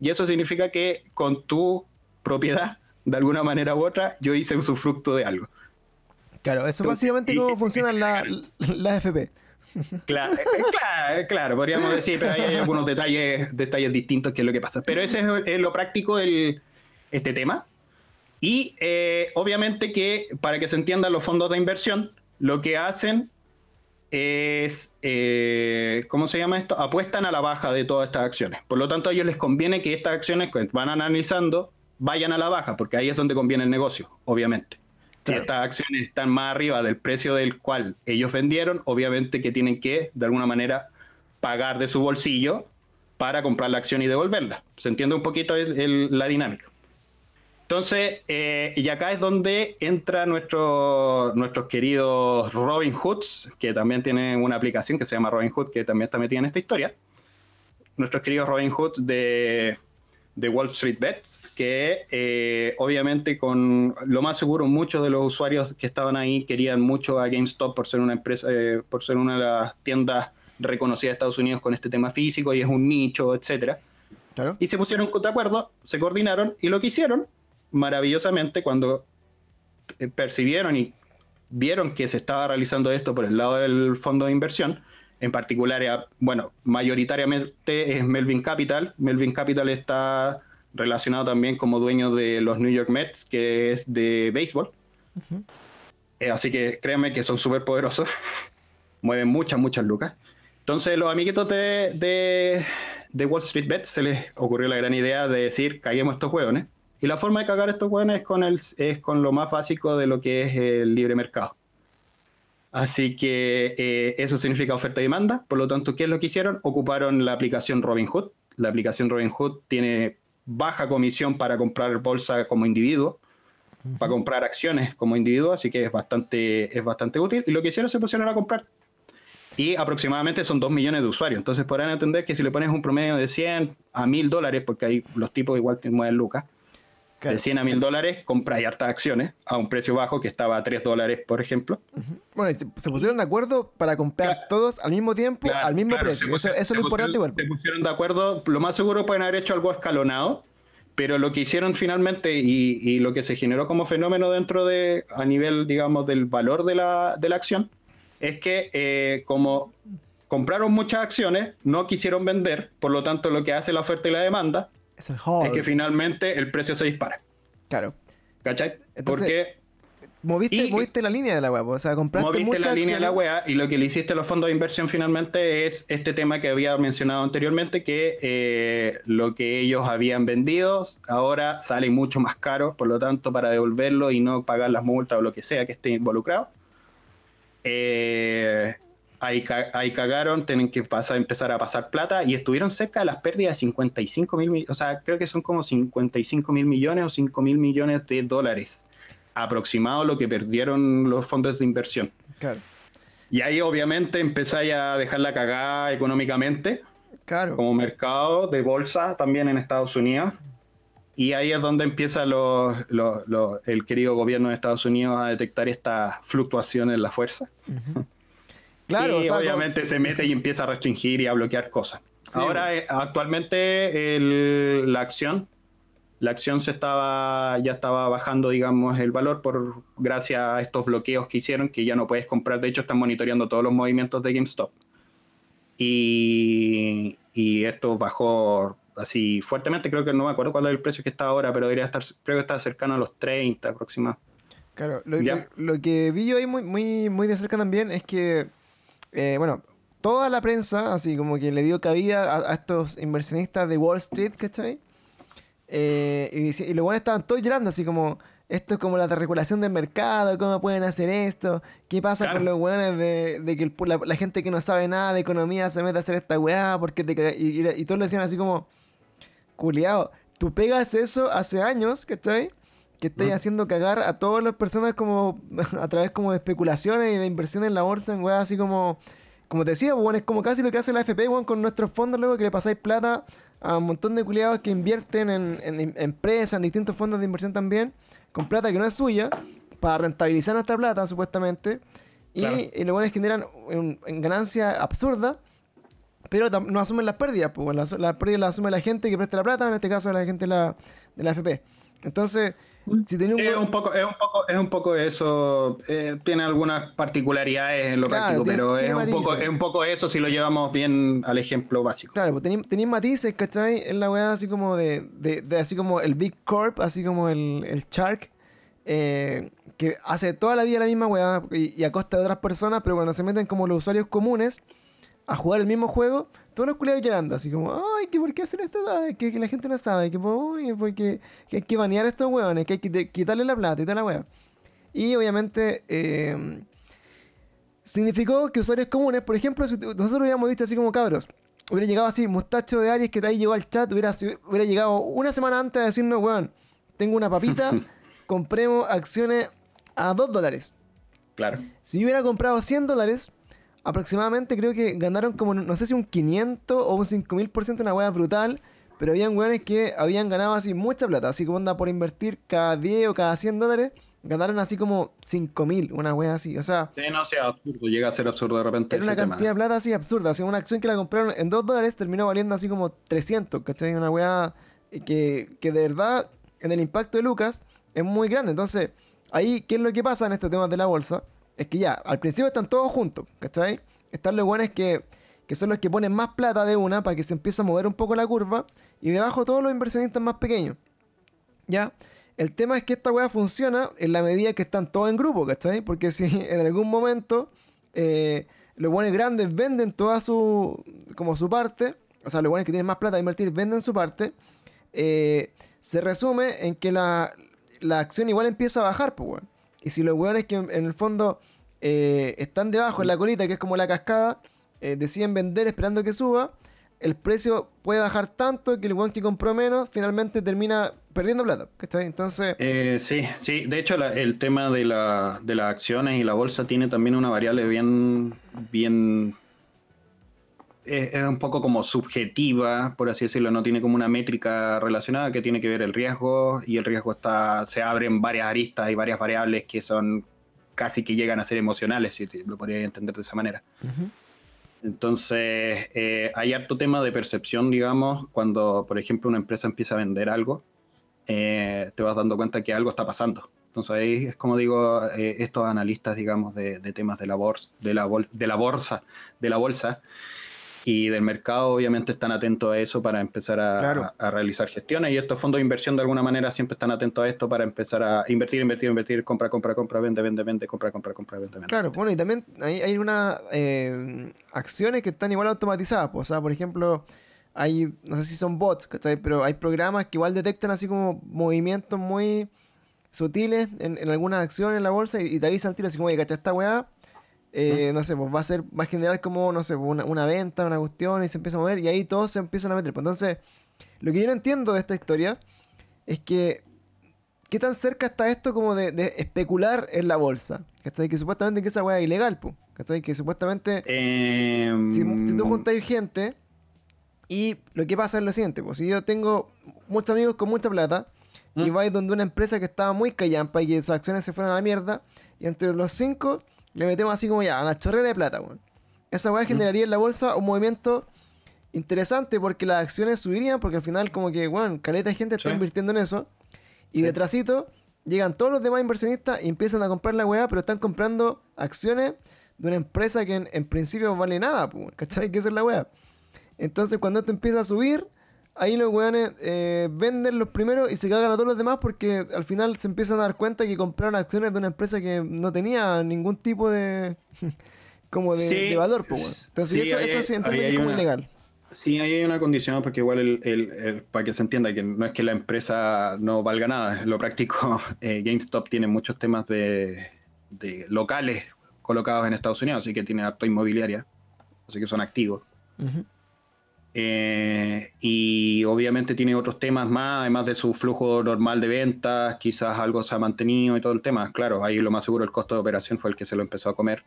Speaker 2: Y eso significa que con tu propiedad, de alguna manera u otra, yo hice usufructo de algo.
Speaker 1: Claro, eso básicamente cómo funcionan las la FP.
Speaker 2: Claro, claro, claro, podríamos decir, pero hay algunos detalles, detalles distintos que es lo que pasa. Pero ese es, lo práctico del este tema. Y eh, obviamente que para que se entiendan los fondos de inversión, lo que hacen es, eh, ¿cómo se llama esto? Apuestan a la baja de todas estas acciones. Por lo tanto, a ellos les conviene que estas acciones que van analizando vayan a la baja, porque ahí es donde conviene el negocio, obviamente. Si estas acciones están más arriba del precio del cual ellos vendieron, obviamente que tienen que, de alguna manera, pagar de su bolsillo para comprar la acción y devolverla. ¿Se entiende un poquito la dinámica? Entonces, eh, y acá es donde entra nuestro, nuestros queridos Robin Hoods, que también tienen una aplicación que se llama Robin Hood, que también está metida en esta historia. Nuestros queridos Robin Hoods de, de Wall Street Bets, que eh, obviamente con lo más seguro muchos de los usuarios que estaban ahí querían mucho a GameStop por ser una empresa, eh, por ser una de las tiendas reconocidas de Estados Unidos con este tema físico y es un nicho, etcétera. Y se pusieron de acuerdo, se coordinaron y lo que hicieron maravillosamente cuando eh, percibieron y vieron que se estaba realizando esto por el lado del fondo de inversión, en particular, bueno, mayoritariamente es Melvin Capital. Melvin Capital está relacionado también como dueño de los New York Mets, que es de béisbol. Eh, así que créanme que son súper poderosos, mueven muchas, muchas lucas. Entonces, los amiguitos de, de, Wall Street Bets se les ocurrió la gran idea de decir, caguemos estos hueones. Y la forma de cagar estos hueones es con, el, es con lo más básico de lo que es el libre mercado. Así que eh, eso significa oferta y demanda. Por lo tanto, ¿qué es lo que hicieron? Ocuparon la aplicación Robinhood. La aplicación Robinhood tiene baja comisión para comprar bolsa como individuo, para comprar acciones como individuo, así que es bastante, es bastante útil. Y lo que hicieron se pusieron a comprar. Y aproximadamente son 2 millones de usuarios. Entonces podrán entender que si le pones un promedio de 100 a 1000 dólares, porque ahí los tipos igual te mueven lucas, de 100 a 1000 dólares, compras hartas acciones a un precio bajo que estaba a 3 dólares, por ejemplo.
Speaker 1: Bueno, y se, pusieron de acuerdo para comprar todos al mismo tiempo, al mismo precio. eso, es lo importante igual.
Speaker 2: Se pusieron de acuerdo, lo más seguro pueden haber hecho algo escalonado, pero lo que hicieron finalmente y, lo que se generó como fenómeno dentro de, a nivel, digamos, del valor de la, de la acción, es que eh, como compraron muchas acciones, no quisieron vender, por lo tanto lo que hace la oferta y la demanda
Speaker 1: es, el
Speaker 2: es que finalmente el precio se dispara.
Speaker 1: Claro.
Speaker 2: ¿Cachai? Porque
Speaker 1: Moviste, moviste la línea de la web, o sea, compraste
Speaker 2: Moviste la línea de la web y lo que le hiciste a los fondos de inversión finalmente es este tema que había mencionado anteriormente, que eh, lo que ellos habían vendido ahora sale mucho más caro, por lo tanto, para devolverlo y no pagar las multas o lo que sea que esté involucrado, eh, ahí, cagaron, tienen que pasar, empezar a pasar plata y estuvieron cerca de las pérdidas de 55 mil millones, o sea, creo que son como 55 mil millones o 5 mil millones de dólares aproximado lo que perdieron los fondos de inversión.
Speaker 1: Claro.
Speaker 2: Y ahí obviamente empezáis a dejar la cagada económicamente.
Speaker 1: Claro.
Speaker 2: Como mercado de bolsa también en Estados Unidos. Y ahí es donde empieza el querido gobierno de Estados Unidos a detectar esta fluctuación en la fuerza.
Speaker 1: Claro,
Speaker 2: y obviamente se mete y empieza a restringir y a bloquear cosas. Ahora, eh, actualmente, la acción la acción se estaba, ya estaba bajando, digamos, el valor por gracias a estos bloqueos que hicieron, que ya no puedes comprar. De hecho, están monitoreando todos los movimientos de GameStop. Y, esto bajó así fuertemente. Creo que no me acuerdo cuál es el precio que está ahora, pero debería estar, creo que está cercano a los 30 aproximadamente.
Speaker 1: Claro, lo, que vi yo ahí muy, muy, muy de cerca también es que, eh, bueno, toda la prensa, así como que le dio cabida a, a estos inversionistas de Wall Street, ¿cachai? Eh, y, y, los buenos estaban todos llorando, así como, esto es como la regulación del mercado, ¿cómo pueden hacer esto? ¿Qué pasa con los weones de, que la, gente que no sabe nada de economía se mete a hacer esta weá? Porque y, todos le decían así como, culiao, tú pegas eso hace años, ¿cachai? Que estáis haciendo cagar a todas las personas como a través como de especulaciones y de inversiones en la bolsa, en así como, como te decía, bueno, es como casi lo que hace la FP, weón, con nuestros fondos luego que le pasáis plata a un montón de culiados que invierten en, empresas, en distintos fondos de inversión también, con plata que no es suya, para rentabilizar nuestra plata, supuestamente. Y, y lo bueno es que generan en, ganancia absurda, pero no asumen las pérdidas, pues las, las pérdidas las asume la gente que presta la plata, en este caso la gente de la, de la FP. Entonces,
Speaker 2: es, un poco, es, un poco, es un poco eso. Eh, tiene algunas particularidades en lo práctico, pero es, un poco, es un poco eso si lo llevamos bien al ejemplo básico.
Speaker 1: Claro, pues tenéis matices, ¿cachai? En la weá así como de, de, así como el Big Corp, así como el, el Shark, eh, que hace toda la vida la misma weá y, y, a costa de otras personas, pero cuando se meten como los usuarios comunes a jugar el mismo juego, todos los culiados llorando, así como, ay, que por qué hacen esto, que, que, la gente no sabe, que, porque que hay que banear a estos hueones, que hay que quitarle la plata y toda la hueá. Y obviamente eh, significó que usuarios comunes, por ejemplo, si nosotros hubiéramos dicho así como cabros, hubiera llegado así, mustacho de Aries que de ahí llegó al chat, hubiera, hubiera llegado una semana antes de decirnos, weón, tengo una papita, compremos acciones a 2 dólares.
Speaker 2: Claro.
Speaker 1: Si yo hubiera comprado 100 dólares, aproximadamente creo que ganaron como, no sé si un 500 o un 5000% una hueá brutal. Pero habían weones que habían ganado así mucha plata. Así como anda por invertir cada 10 o cada 100 dólares. Ganaron así como 5000, una wea así. O sea.
Speaker 2: Sí, no sea absurdo. Llega a ser absurdo de repente.
Speaker 1: Era una cantidad de plata así absurda. Sea, una acción que la compraron en 2 dólares terminó valiendo así como 300. ¿Cachai? Una wea que, que de verdad, en el impacto de Lucas, es muy grande. Entonces, ahí, ¿qué es lo que pasa en estos temas de la bolsa? Es que ya, al principio están todos juntos, ¿cachai? Están los buenos que, que son los que ponen más plata de una para que se empiece a mover un poco la curva. Y debajo todos los inversionistas más pequeños. ¿Ya? El tema es que esta weá funciona en la medida que están todos en grupo, ¿cachai? Porque si en algún momento eh, los buenos grandes venden toda su. como su parte, o sea, los buenos que tienen más plata a invertir venden su parte, eh, se resume en que la, la acción igual empieza a bajar, pues, weón. Y si los weones que en, el fondo eh, están debajo en la colita, que es como la cascada, eh, deciden vender esperando que suba, el precio puede bajar tanto que el weón que compró menos finalmente termina perdiendo plata. ¿cachai? Entonces,
Speaker 2: Eh, sí, sí. De hecho, el tema de, la, de las acciones y la bolsa tiene también una variable bien, bien, es, es un poco como subjetiva, por así decirlo. No tiene como una métrica relacionada que tiene que ver el riesgo y el riesgo está, se abren varias aristas y varias variables que son casi que llegan a ser emocionales, si te- lo podría entender de esa manera. Entonces, eh, hay harto tema de percepción, digamos, cuando, por ejemplo, una empresa empieza a vender algo, eh, te vas dando cuenta que algo está pasando. Entonces, ahí es como digo, eh, estos analistas, digamos, de, de temas de la, bolsa, de, la bol- de la bolsa, de la bolsa y del mercado, obviamente están atentos a eso para empezar a,
Speaker 1: Claro.
Speaker 2: a- a realizar gestiones. Y estos fondos de inversión, de alguna manera, siempre están atentos a esto para empezar a invertir, invertir, invertir, compra, compra, compra, vende, vende, vende, compra, compra, compra, vende, vende.
Speaker 1: Claro, bueno, y también hay, hay unas eh, acciones que están igual automatizadas. pues, o sea, por ejemplo, hay, no sé si son bots, ¿cachai? Pero hay programas que igual detectan así como movimientos muy sutiles en, en algunas acciones en la bolsa y, y te avisan tiro así como, oye, ¿cachai? Esta weá, eh, no sé, pues va a ser, va a generar como, no sé, pues, una, una venta, una cuestión y se empieza a mover y ahí todos se empiezan a meter. Pues entonces, lo que yo no entiendo de esta historia es que ¿Qué tan cerca está esto como de, de especular en la bolsa? ¿Cachai? Que supuestamente que esa weá es ilegal, po. ¿Cachai? Que supuestamente
Speaker 2: Em,
Speaker 1: si, si tú juntáis gente y lo que pasa es lo siguiente, pues si yo tengo muchos amigos con mucha plata y vais donde una empresa que estaba muy callampa y que sus acciones se fueron a la mierda y entre los cinco le metemos así como ya, a la chorrera de plata, weón. Esa
Speaker 2: ¿Mm?
Speaker 1: weá generaría en la bolsa un movimiento interesante porque las acciones subirían porque al final como que, weón, caleta de gente está
Speaker 2: Sí.
Speaker 1: invirtiendo en eso y
Speaker 2: Sí.
Speaker 1: detrásito llegan todos los demás inversionistas y empiezan a comprar la weá, pero están comprando acciones de una empresa que en, en principio vale nada, po, ¿cachai? Que esa es la weá. Entonces cuando esto empieza a subir, ahí los weones eh, venden los primeros y se cagan a todos los demás porque al final se empiezan a dar cuenta que compraron acciones de una empresa que no tenía ningún tipo de como de,
Speaker 2: Sí,
Speaker 1: de valor, weón. Entonces
Speaker 2: sí,
Speaker 1: eso,
Speaker 2: hay-
Speaker 1: sí entiendo que es como
Speaker 2: una-
Speaker 1: ilegal.
Speaker 2: Sí, ahí hay una condición, porque igual, el, el- el- para que se entienda, que no es que la empresa no valga nada, lo práctico, eh, GameStop tiene muchos temas de, de locales colocados en Estados Unidos, así que tiene harto inmobiliaria, así que son activos.
Speaker 1: Ujú.
Speaker 2: Eh, y obviamente tiene otros temas más, además de su flujo normal de ventas, quizás algo se ha mantenido y todo el tema. Claro, ahí lo más seguro el costo de operación fue el que se lo empezó a comer.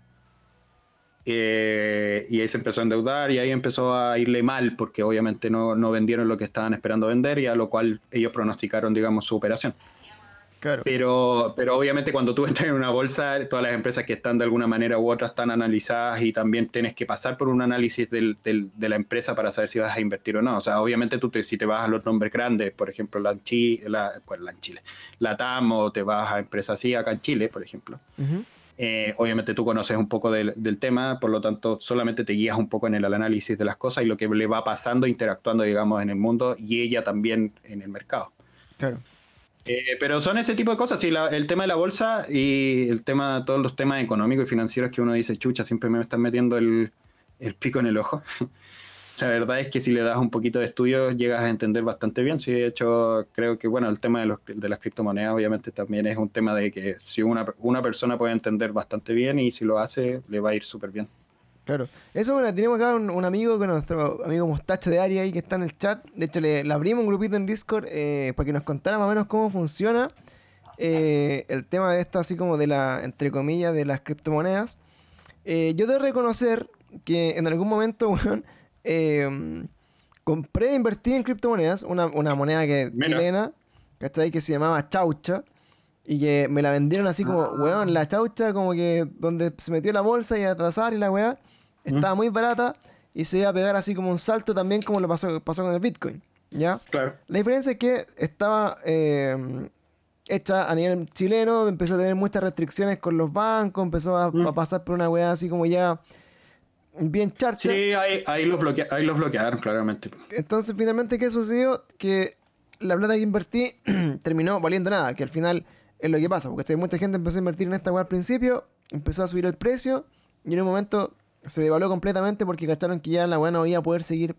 Speaker 2: Eh, y ahí se empezó a endeudar y ahí empezó a irle mal porque obviamente no, no vendieron lo que estaban esperando vender y a lo cual ellos pronosticaron, digamos, su operación.
Speaker 1: Claro.
Speaker 2: Pero, pero obviamente cuando tú entras en una bolsa, todas las empresas que están de alguna manera u otra están analizadas y también tienes que pasar por un análisis del- del- de la empresa para saber si vas a invertir o no. O sea, obviamente tú te- si te vas a los nombres grandes, por ejemplo, la, pues, la Chile, la TAM o te vas a empresas así acá en Chile, por ejemplo. Eh, obviamente tú conoces un poco del, del tema, por lo tanto solamente te guías un poco en el análisis de las cosas y lo que le va pasando, interactuando, digamos, en el mundo y ella también en el mercado.
Speaker 1: Claro.
Speaker 2: Eh, pero son ese tipo de cosas, sí, la- el tema de la bolsa y el tema, todos los temas económicos y financieros que uno dice, chucha, siempre me están metiendo el, el pico en el ojo. La verdad es que si le das un poquito de estudio llegas a entender bastante bien. Sí, de hecho, creo que bueno, el tema de, los, de las criptomonedas obviamente también es un tema de que si una, una persona puede entender bastante bien y si lo hace, le va a ir súper bien.
Speaker 1: Claro. Eso, bueno, tenemos acá un, un amigo con nuestro amigo Mostacho de Aria ahí que está en el chat. De hecho, le, le abrimos un grupito en Discord eh, para que nos contara más o menos cómo funciona eh, el tema de esto, así como de la, entre comillas, de las criptomonedas. Eh, yo debo reconocer que en algún momento, weón, eh, compré e invertí en criptomonedas, una, una moneda que
Speaker 2: Mira.
Speaker 1: chilena, ¿cachai? Que se llamaba Chaucha. Y que me la vendieron así como, weón, la chaucha, como que donde se metió la bolsa y a tasar y la weá, estaba muy barata y se iba a pegar así como un salto también como lo pasó, pasó con el Bitcoin, ¿ya?
Speaker 2: Claro.
Speaker 1: La diferencia es que estaba, eh, hecha a nivel chileno, empezó a tener muchas restricciones con los bancos, empezó a,
Speaker 2: Mm.
Speaker 1: a pasar por una weá así como ya bien charcha.
Speaker 2: Sí, ahí, ahí, los bloquea- ahí los bloquearon, claramente.
Speaker 1: Entonces, finalmente, ¿qué sucedió? Que la plata que invertí terminó valiendo nada, que al final es lo que pasa, porque mucha gente empezó a invertir en esta weá al principio, empezó a subir el precio y en un momento se devaluó completamente porque cacharon que ya la weá no iba a poder seguir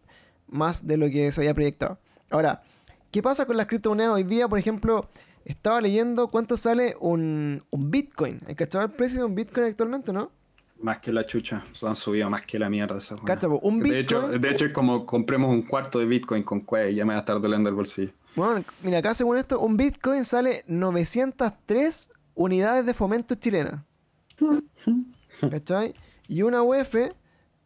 Speaker 1: más de lo que se había proyectado. Ahora, ¿qué pasa con las criptomonedas hoy día? Por ejemplo, estaba leyendo cuánto sale un, un Bitcoin. ¿Hay cachado el precio de un Bitcoin actualmente, no?
Speaker 2: Más que la chucha. Se han subido más que la mierda esas.
Speaker 1: Cacha, un
Speaker 2: de, hecho, de hecho, es como compremos un cuarto de Bitcoin con Cue y ya me va a estar doliendo el bolsillo.
Speaker 1: Bueno, mira, acá según esto, un Bitcoin sale 903 unidades de fomento chilenas. ¿Cachai? Y una UF,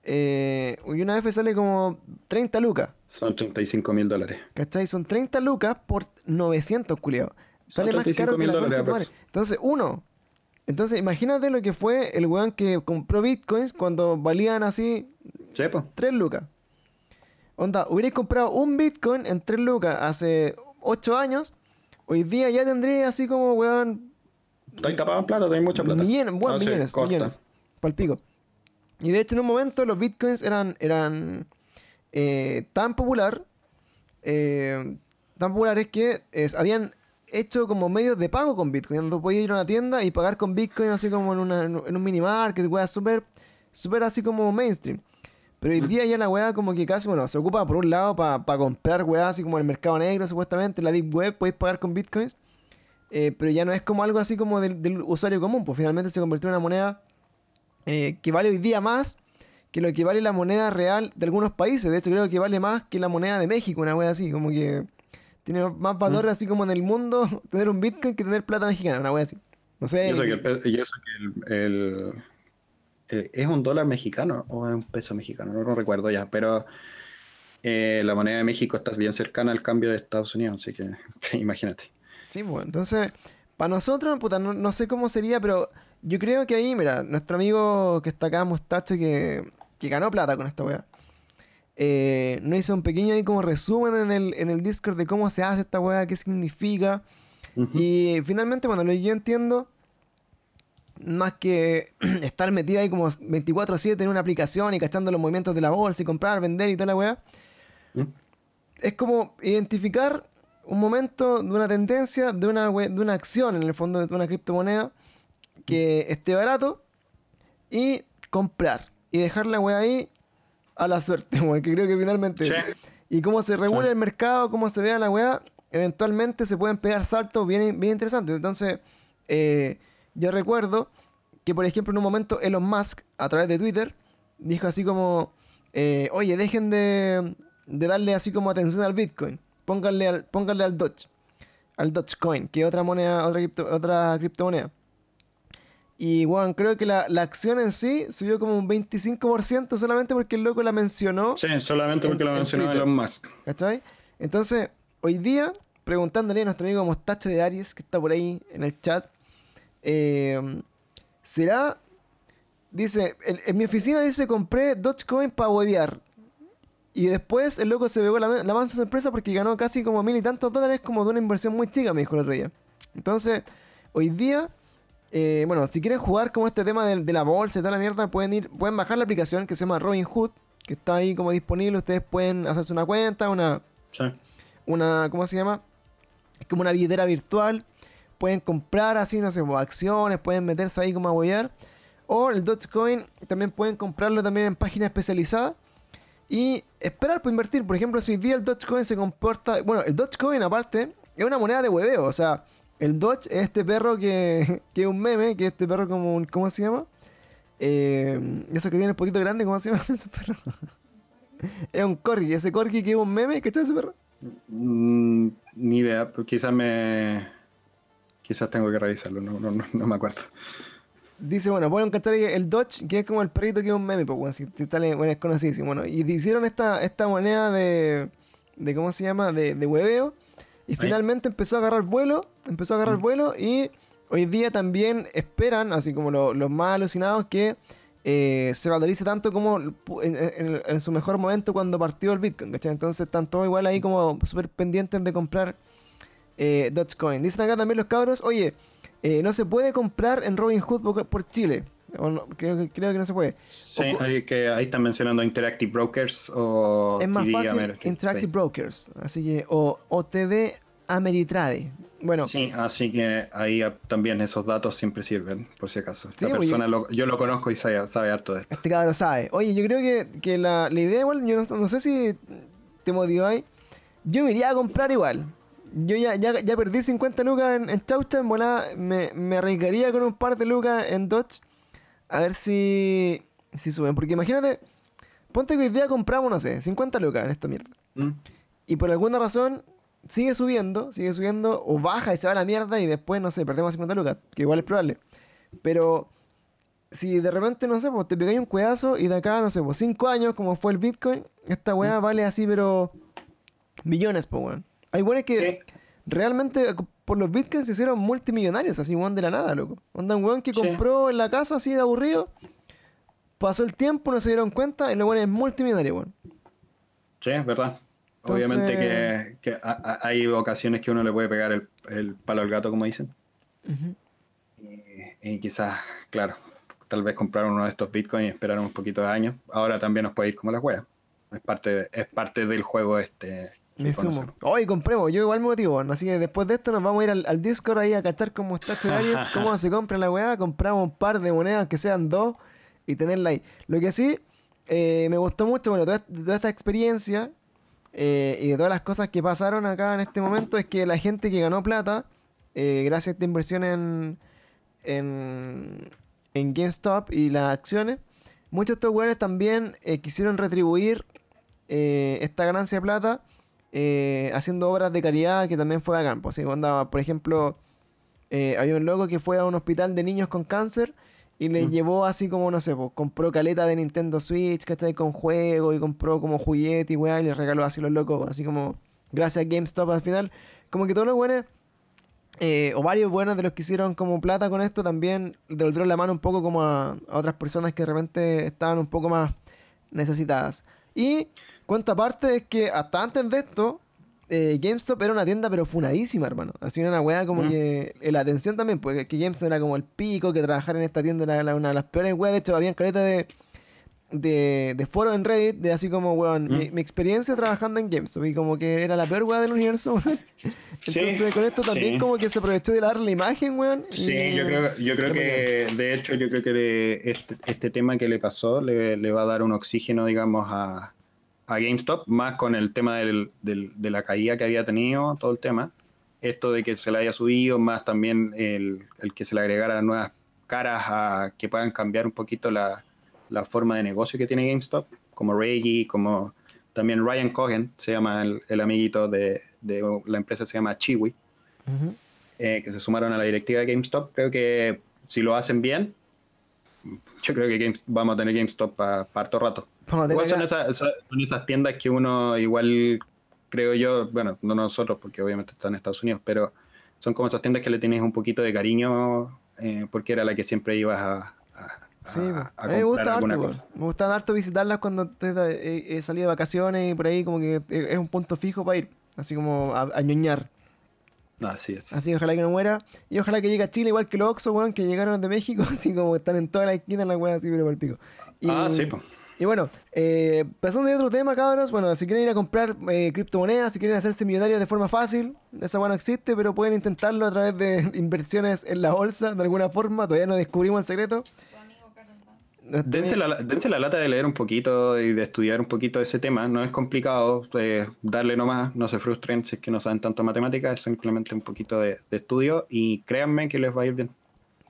Speaker 1: eh, y una UF sale como 30 lucas.
Speaker 2: Son 35 mil dólares.
Speaker 1: ¿Cachai? Son 30 lucas por 900, culiao.
Speaker 2: Son
Speaker 1: Sale más caro que
Speaker 2: 35.000
Speaker 1: la
Speaker 2: dólares.
Speaker 1: Entonces, uno. Entonces, imagínate lo que fue el weón que compró bitcoins cuando valían así
Speaker 2: Chepo.
Speaker 1: 3 lucas. Onda, hubierais comprado un Bitcoin en 3 lucas hace 8 años. Hoy día ya tendría así como, weón,
Speaker 2: Estáis tapado en plata, tenéis mucha plata.
Speaker 1: millones, bueno,
Speaker 2: No sé,
Speaker 1: millones,
Speaker 2: corta.
Speaker 1: millones. Palpico. Y de hecho, en un momento los Bitcoins eran, eran eh, tan popular, eh, tan populares que habían hecho como medios de pago con Bitcoin. Donde podías ir a una tienda y pagar con Bitcoin así como en, una, en un mini market, weá, súper, súper así como mainstream. Pero hoy día ya la weá como que casi, bueno, se ocupa por un lado para comprar weá así como en el mercado negro supuestamente, la deep web, podéis pagar con Bitcoins. Eh, pero ya no es como algo así como del, del usuario común, pues finalmente se convirtió en una moneda eh, que vale hoy día más que lo que vale la moneda real de algunos países. De hecho, creo que vale más que la moneda de México, una wea así, como que tiene más valor así como en el mundo tener un Bitcoin que tener plata mexicana, una wea así. No sé.
Speaker 2: Y eso que el, pe- y eso que el- el- eh, es un dólar mexicano o es un peso mexicano, no lo recuerdo ya, pero eh, la moneda de México está bien cercana al cambio de Estados Unidos, así que imagínate.
Speaker 1: Sí, pues, entonces, para nosotros, puta, no, no sé cómo sería, pero yo creo que ahí, mira, nuestro amigo que está acá, Mostacho, que, que ganó plata con esta weá, eh, nos hizo un pequeño ahí como resumen en el, en el Discord de cómo se hace esta weá, qué significa.
Speaker 2: Ujú.
Speaker 1: Y finalmente, bueno, lo que yo entiendo, más que estar metido ahí como 24-7 en una aplicación y cachando los movimientos de la bolsa y comprar, vender y toda la weá,
Speaker 2: ¿Mm?
Speaker 1: es como identificar un momento de una tendencia, de una, de una acción, en el fondo, de una criptomoneda que esté barato y comprar y dejar la weá ahí a la suerte, weón, que creo que finalmente
Speaker 2: Sí.
Speaker 1: es. Y cómo se regula
Speaker 2: Sí.
Speaker 1: el mercado, cómo se vea la weá, eventualmente se pueden pegar saltos bien, bien interesantes. Entonces, eh, yo recuerdo que, por ejemplo, en un momento Elon Musk, a través de Twitter, dijo así como, eh, oye, dejen de, de darle así como atención al Bitcoin, pónganle al, pónganle al Doge, al Dogecoin, que es otra moneda, otra, cripto- otra criptomoneda. Y bueno, creo que la, la acción en sí subió como un 25% solamente porque el loco la mencionó.
Speaker 2: Sí, solamente
Speaker 1: En-
Speaker 2: porque
Speaker 1: en
Speaker 2: mencionó. Elon Musk.
Speaker 1: ¿Cachai? Entonces, hoy día, preguntándole a nuestro amigo Mostacho de Aries, que está por ahí en el chat, eh, ¿será? Dice, en, en mi oficina dice, compré Dogecoin para huevear. Y después el loco se pegó la, la mansa sorpresa porque ganó casi como mil y tantos dólares como de una inversión muy chica, me dijo el otro día. Entonces, hoy día, eh, bueno, si quieren jugar como este tema de, de la bolsa y toda la mierda, pueden ir, pueden bajar la aplicación que se llama Robinhood, que está ahí como disponible. Ustedes pueden hacerse una cuenta, una,
Speaker 2: Sí.
Speaker 1: una, ¿cómo se llama? Es como una billetera virtual. Pueden comprar así, no sé, pues, acciones, pueden meterse ahí como a huevear. O el Dogecoin también pueden comprarlo también en páginas especializadas. Y esperar por invertir. Por ejemplo, si hoy día el Dogecoin se comporta... Bueno, el Dogecoin aparte es una moneda de hueveo. O sea, el Doge es este perro que, que es un meme, que es este perro como un... ¿Cómo se llama? Eh, eso que tiene el potito grande, ¿cómo se llama ese perro? es un corgi, ese corgi que es un meme, ¿cachai ese perro?
Speaker 2: Mm, ni idea, pero quizás me. Quizás tengo que revisarlo, no, no, no, no me acuerdo.
Speaker 1: Dice, bueno, pueden cachar el Dodge, que es como el perrito que es un meme, pues, bueno, si sale, bueno, es conocidísimo. Bueno, y hicieron esta, esta moneda de, de, ¿cómo se llama? De, de hueveo. Y finalmente empezó a agarrar vuelo, empezó a agarrar vuelo y hoy día también esperan, así como lo- los más alucinados, que eh, se valorice tanto como pu- en, en- en su mejor momento cuando partió el Bitcoin, ¿cachai? Entonces están todos igual ahí como súper pendientes de comprar eh, Dogecoin. Dicen acá también los cabros, oye, eh, no se puede comprar en Robinhood por, por Chile. O no, creo, que, creo que no se puede.
Speaker 2: Sí,
Speaker 1: O-
Speaker 2: ahí, que ahí están mencionando Interactive Brokers o
Speaker 1: es más
Speaker 2: TD
Speaker 1: fácil
Speaker 2: Ameritrade.
Speaker 1: Interactive Brokers. Así que, o OTD Ameritrade. Bueno,
Speaker 2: Sí, así que ahí ah, también esos datos siempre sirven, por si acaso.
Speaker 1: Sí, pues,
Speaker 2: persona, lo- yo lo conozco y sabe, sabe harto de esto.
Speaker 1: este cabrón sabe. Oye, yo creo que, que la, la idea igual, yo no, no sé si te motiváis. Yo me iría a comprar igual. Yo ya, ya, ya perdí 50 lucas en, en Chaucha, en volada, me, me arriesgaría con un par de lucas en Dodge. A ver si, si suben. Porque imagínate, ponte que hoy día compramos, no sé, 50 lucas en esta mierda.
Speaker 2: ¿Mm?
Speaker 1: Y por alguna razón sigue subiendo, sigue subiendo, o baja y se va a la mierda y después, no sé, perdemos 50 lucas, que igual es probable. Pero si de repente, no sé, pues te pegáis un cuedazo y de acá, no sé, pues 5 años, como fue el Bitcoin, esta weá vale así, pero millones, pues weón. Hay weones que
Speaker 2: Sí.
Speaker 1: realmente por los Bitcoins se hicieron multimillonarios, así weón de la nada, loco. Onda un weón que
Speaker 2: Sí.
Speaker 1: compró en la casa así de aburrido, pasó el tiempo, no se dieron cuenta y el weón es multimillonario, weón.
Speaker 2: Sí, es verdad.
Speaker 1: Entonces-
Speaker 2: Obviamente que, que a- a- hay ocasiones que uno le puede pegar el, el palo al gato, como dicen. Y, y quizás, claro, tal vez comprar uno de estos bitcoins y esperar un poquito de años. Ahora también nos puede ir como la wea. Es parte, es parte del juego este.
Speaker 1: Me sumo. Hoy compremos, yo igual me motivo. Así que después de esto nos vamos a ir al, al Discord ahí a cachar cómo está Chorarias, cómo se compra la weá. Compramos un par de monedas que sean dos y tenerla ahí. Lo que sí, eh, me gustó mucho, bueno, toda, toda esta experiencia eh, y de todas las cosas que pasaron acá en este momento es que la gente que ganó plata, eh, gracias a esta inversión en, en, en GameStop y las acciones, muchos de estos weones también quisieron retribuir esta ganancia de plata eh, haciendo obras de caridad que también fue bacán. Pues, sí, onda, por ejemplo, eh, había un loco que fue a un hospital de niños con cáncer y le
Speaker 2: Mm.
Speaker 1: llevó así como, no sé, pues, compró caleta de Nintendo Switch, ¿cachai? Con juego y compró como juguete y weá y le regaló así a los locos, así como gracias a GameStop al final. Como que todos los buenos, eh, o varios buenos de los que hicieron como plata con esto también devolvieron la mano un poco como a, a otras personas que de repente estaban un poco más necesitadas. Y cuenta aparte es que hasta antes de esto, eh, GameStop era una tienda pero funadísima, hermano. Así una weá como que eh, la atención también, porque que GameStop era como el pico, que trabajar en esta tienda era una de las peores weas. De hecho, había caleta de, de, de foros en Reddit de así como, weón, mi,
Speaker 2: Mm.
Speaker 1: mi experiencia trabajando en GameStop y como que era la peor wea del universo, weón. Entonces con esto también como que se aprovechó de dar la imagen, weón.
Speaker 2: Sí,
Speaker 1: y-
Speaker 2: yo creo, yo creo que, de hecho, yo creo que este, este tema que le pasó le, le va a dar un oxígeno, digamos, a, a GameStop, más con el tema del, del- de la caída que había tenido, todo el tema. Esto de que se le haya subido, más también el, el que se le agregara nuevas caras a que puedan cambiar un poquito la, la forma de negocio que tiene GameStop, como Reggie, como también Ryan Cohen, se llama el, el amiguito de, de la empresa, se llama Chiwi eh, que se sumaron a la directiva de GameStop. Creo que si lo hacen bien, yo creo que Games- vamos a tener GameStop para harto rato. Igual son esas, son- son esas tiendas que uno igual, creo yo, bueno, no nosotros porque obviamente está en Estados Unidos, pero son como esas tiendas que le tienes un poquito de cariño eh, porque era la que siempre ibas a, a-
Speaker 1: Sí,
Speaker 2: a- a
Speaker 1: a mí me gusta harto,
Speaker 2: cosa.
Speaker 1: Me gusta harto visitarlas cuando te- he, he salido de vacaciones y por ahí como que es un punto fijo para ir. Así como a, a ñoñar.
Speaker 2: Así es.
Speaker 1: Así que ojalá que no muera. Y ojalá que llegue a Chile igual que los Oxxo, weón, que llegaron de México. Así como están en toda la esquina las weas así, pero por el pico. Y,
Speaker 2: Ah, sí, pues.
Speaker 1: Y bueno, eh, pasando de otro tema, cabros. Bueno, si quieren ir a comprar eh, criptomonedas, si quieren hacerse millonarios de forma fácil, esa weá no existe, pero pueden intentarlo a través de inversiones en la bolsa de alguna forma. Todavía no descubrimos el secreto.
Speaker 2: Dense la, dense la lata de leer un poquito y de estudiar un poquito ese tema. No es complicado eh, darle nomás, no se frustren si es que no saben tanto matemáticas, es simplemente un poquito de estudio y créanme que les va a ir bien.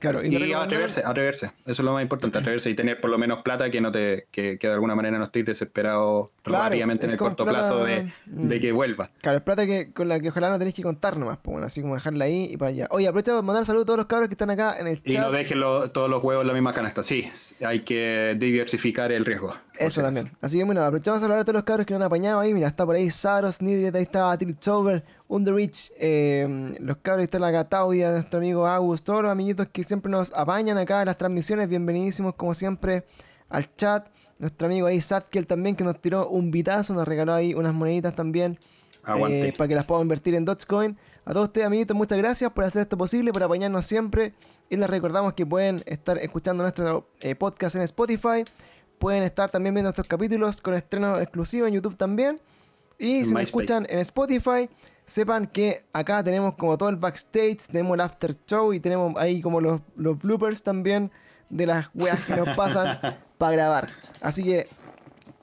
Speaker 1: Claro,
Speaker 2: Y,
Speaker 1: recomendaron-
Speaker 2: atreverse, atreverse. Eso es lo más importante, atreverse y tener por lo menos plata que no te que, que de alguna manera no estés desesperado
Speaker 1: Claro,
Speaker 2: rápidamente en el corto
Speaker 1: plata-
Speaker 2: plazo de,
Speaker 1: mm.
Speaker 2: de que vuelva.
Speaker 1: Claro, es plata que, con la que ojalá no tenéis que contar nomás, pues bueno, así como dejarla ahí y para allá. Oye, aprovecha de mandar saludos a todos los cabros que están acá en el
Speaker 2: Y
Speaker 1: chat.
Speaker 2: no dejen lo- todos los huevos en la misma canasta. Sí, hay que diversificar el riesgo.
Speaker 1: Eso también. Así que bueno, aprovechamos a hablar de todos los cabros que nos han apañado ahí. Mira, está por ahí Saros, Nidret, ahí estaba Tiltover, Underreach, eh, los cabros, está la Gataudia, nuestro amigo Agus, todos los amiguitos que siempre nos apañan acá en las transmisiones. Bienvenidísimos como siempre al chat. Nuestro amigo ahí Satkel también que nos tiró un vitazo, nos regaló ahí unas moneditas también. Eh, para que las podamos invertir en Dogecoin. A todos ustedes, amiguitos, muchas gracias por hacer esto posible, por apañarnos siempre. Y les recordamos que pueden estar escuchando nuestro eh, podcast en Spotify. Pueden estar también viendo estos capítulos con estreno exclusivo en YouTube también. Y si nos escuchan en Spotify, sepan que acá tenemos como todo el backstage, tenemos el after show y tenemos ahí como los, los bloopers también de las weas que nos pasan para grabar. Así que,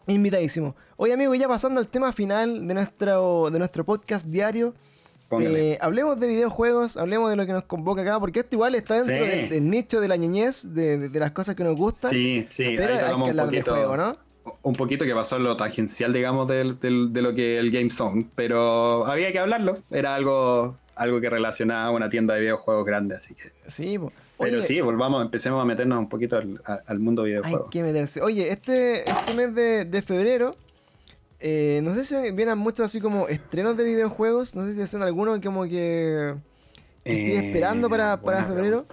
Speaker 1: invitadísimo. Oye, amigo, ya pasando al tema final de nuestro, de nuestro podcast diario. Eh, hablemos de videojuegos, hablemos de lo que nos convoca acá, porque esto igual está dentro del, nicho de la ñoñez, de, las cosas que nos gustan.
Speaker 2: Sí, sí,
Speaker 1: pero hay que hablar de juego, ¿no?
Speaker 2: Un poquito que pasó lo tangencial, digamos, de lo que el Game Zone, pero había que hablarlo. Era algo, algo que relacionaba a una tienda de videojuegos grande, así que.
Speaker 1: Sí,
Speaker 2: pero sí, volvamos, empecemos a meternos un poquito al, mundo de videojuegos.
Speaker 1: Hay que meterse. Oye, este, este mes de, febrero, eh, no sé si vienen muchos así como estrenos de videojuegos. No sé si son algunos como que, estoy eh, esperando para, para febrero.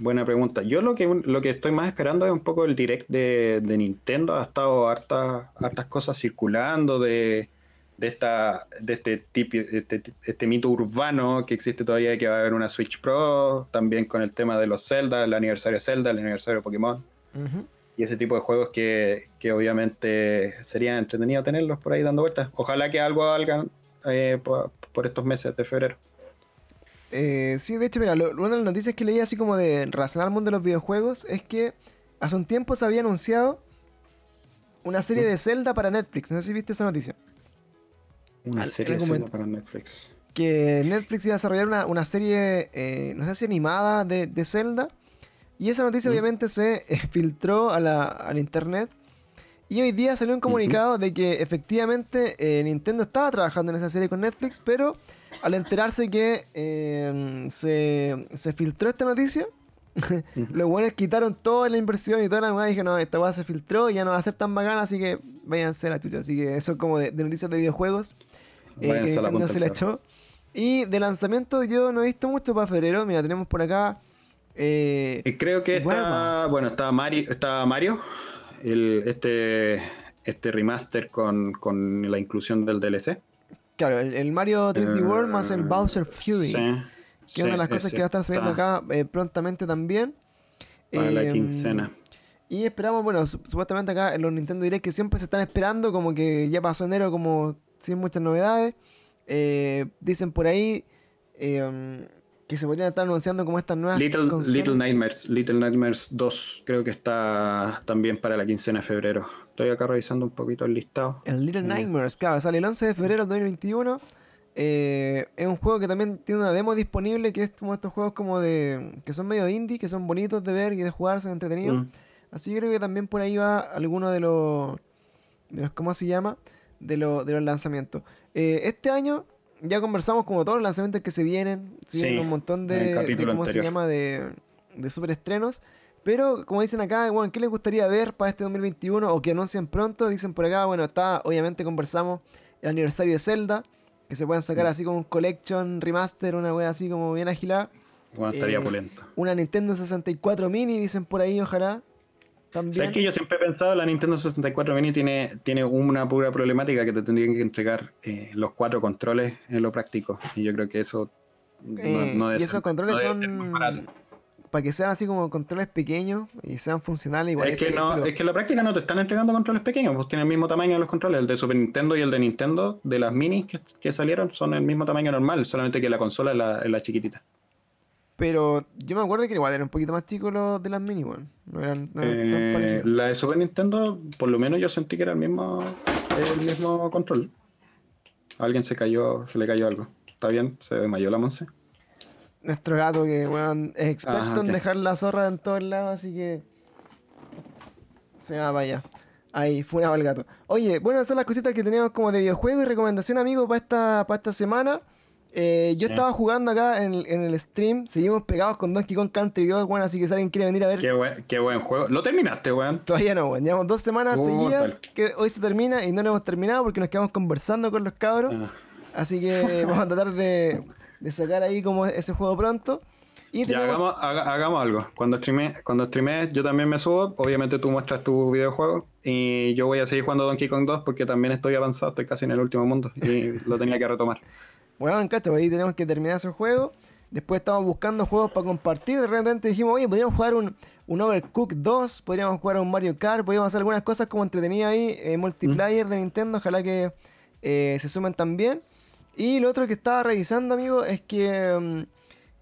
Speaker 2: Buena pregunta. Yo lo que, lo que estoy más esperando es un poco el direct de, Nintendo. Ha estado hartas, hartas cosas circulando de, de, esta, de este, tipo, este, este, mito urbano que existe todavía de que va a haber una Switch Pro, también con el tema de los Zelda, el aniversario de Zelda, el aniversario de Pokémon. Y ese tipo de juegos que, que, sería entretenido tenerlos por ahí dando vueltas. Ojalá que algo hagan eh, por estos meses de febrero.
Speaker 1: Eh, sí, de hecho, mira, una de las noticias que leí así como de relacionar al mundo de los videojuegos es que hace un tiempo se había anunciado una serie de Zelda para Netflix. No sé si viste esa noticia.
Speaker 2: Una serie de Zelda para Netflix.
Speaker 1: Que Netflix iba a desarrollar una, serie, eh, no sé si animada de, de, Zelda. Y esa noticia obviamente se eh, filtró a la, al internet. Y hoy día salió un comunicado de que efectivamente Nintendo estaba trabajando en esa serie con Netflix, pero al enterarse que eh, se, filtró esta noticia, los buenos quitaron toda la inversión y toda la y dije, no, esta weá se filtró y ya no va a ser tan bacana, así que váyanse a la chucha. Así que eso es como de, noticias de videojuegos. Eh, que Nintendo se la echó. Y de lanzamiento yo no he visto mucho para febrero. Mira, tenemos por acá.
Speaker 2: Eh, creo que está. Bueno, está Mario. Está Mario. El, este, este remaster con, con la inclusión del DLC.
Speaker 1: Claro, el, Mario 3D World más el Bowser Fury. que es una de las cosas que va a estar saliendo acá eh, prontamente también.
Speaker 2: Para la em, quincena.
Speaker 1: Y esperamos, bueno, supuestamente acá en los Nintendo Direct que siempre se están esperando, como que ya pasó enero como sin muchas novedades. Eh, dicen por ahí em, que se podrían estar anunciando como estas nuevas
Speaker 2: Little, Little Nightmares, Little Nightmares 2 creo que está también para la quincena de febrero. Estoy acá revisando un poquito el listado.
Speaker 1: El Little Nightmares, claro, sale el 11 de febrero de 2021. Eh, es un juego que también tiene una demo disponible, que es como estos juegos como de... que son medio indie, que son bonitos de ver y de jugar, son entretenidos. Mm. Así que creo que también por ahí va alguno de los... De los ¿Cómo se llama? De, lo, de los lanzamientos. Eh, este año ya conversamos como todos los lanzamientos que se vienen. Sí, un montón de, de ¿cómo se llama? De, de super estrenos. Pero, como dicen acá, bueno, ¿qué les gustaría ver para este 2021 o que anuncien pronto? Dicen por acá, bueno, está, obviamente conversamos el aniversario de Zelda, que se pueden sacar así como un collection, remaster, una wea así como bien agilada.
Speaker 2: Bueno, estaría eh.
Speaker 1: Una Nintendo 64 Mini, dicen por ahí, ojalá. También.
Speaker 2: ¿Sabes que yo siempre he pensado la Nintendo 64 Mini tiene, tiene una pura problemática que te tendrían que entregar eh, los cuatro controles en lo práctico. Y yo creo que eso
Speaker 1: no, eh, Y esos controles son para que sean así como controles pequeños y sean funcionales igual.
Speaker 2: Es que, no, es que en la práctica no te están entregando controles pequeños, pues tienen el mismo tamaño de los controles. El de Super Nintendo y el de Nintendo, de las minis que, salieron, son el mismo tamaño normal, solamente que la consola es la, chiquitita.
Speaker 1: Pero yo me acuerdo que igual eran un poquito más chicos los de las mini, bueno. No eran,
Speaker 2: eh, La de Super Nintendo, por lo menos yo sentí que era el mismo, el mismo control. alguien se cayó, se le cayó algo. ¿Está bien? Se desmayó la Monse
Speaker 1: nuestro gato que weón, es experto en dejar la zorra en todos lados, así que se va para allá. Ahí, fue el gato. Oye, bueno, esas son las cositas que teníamos como de videojuego y recomendación, amigo, para esta, para esta semana. Eh, yo estaba jugando acá en, el stream, seguimos pegados con Donkey Kong Country 2, bueno, así que si alguien quiere venir a ver.
Speaker 2: Qué buen, qué buen juego. ¿Lo terminaste, weón?
Speaker 1: Todavía no, weón. Llevamos dos semanas seguidas que hoy se termina y no lo hemos terminado porque nos quedamos conversando con los cabros. Ah. Así que vamos a tratar de, de sacar ahí como ese juego pronto.
Speaker 2: Y ya, hagamos, hagamos, algo. Cuando streame, cuando streame, yo también me subo. Obviamente tú muestras tu videojuego. Y yo voy a seguir jugando Donkey Kong 2 porque también estoy avanzado, estoy casi en el último mundo. Y lo tenía que retomar.
Speaker 1: Weón, cacho, ahí tenemos que terminar ese juego. Después estábamos buscando juegos para compartir. De repente dijimos, oye, podríamos jugar un, un Overcooked 2, podríamos jugar un Mario Kart, podríamos hacer algunas cosas como entretenidas ahí, eh, multiplayer de Nintendo, ojalá que eh, se sumen también. Y lo otro que estaba revisando, amigo, es que mm,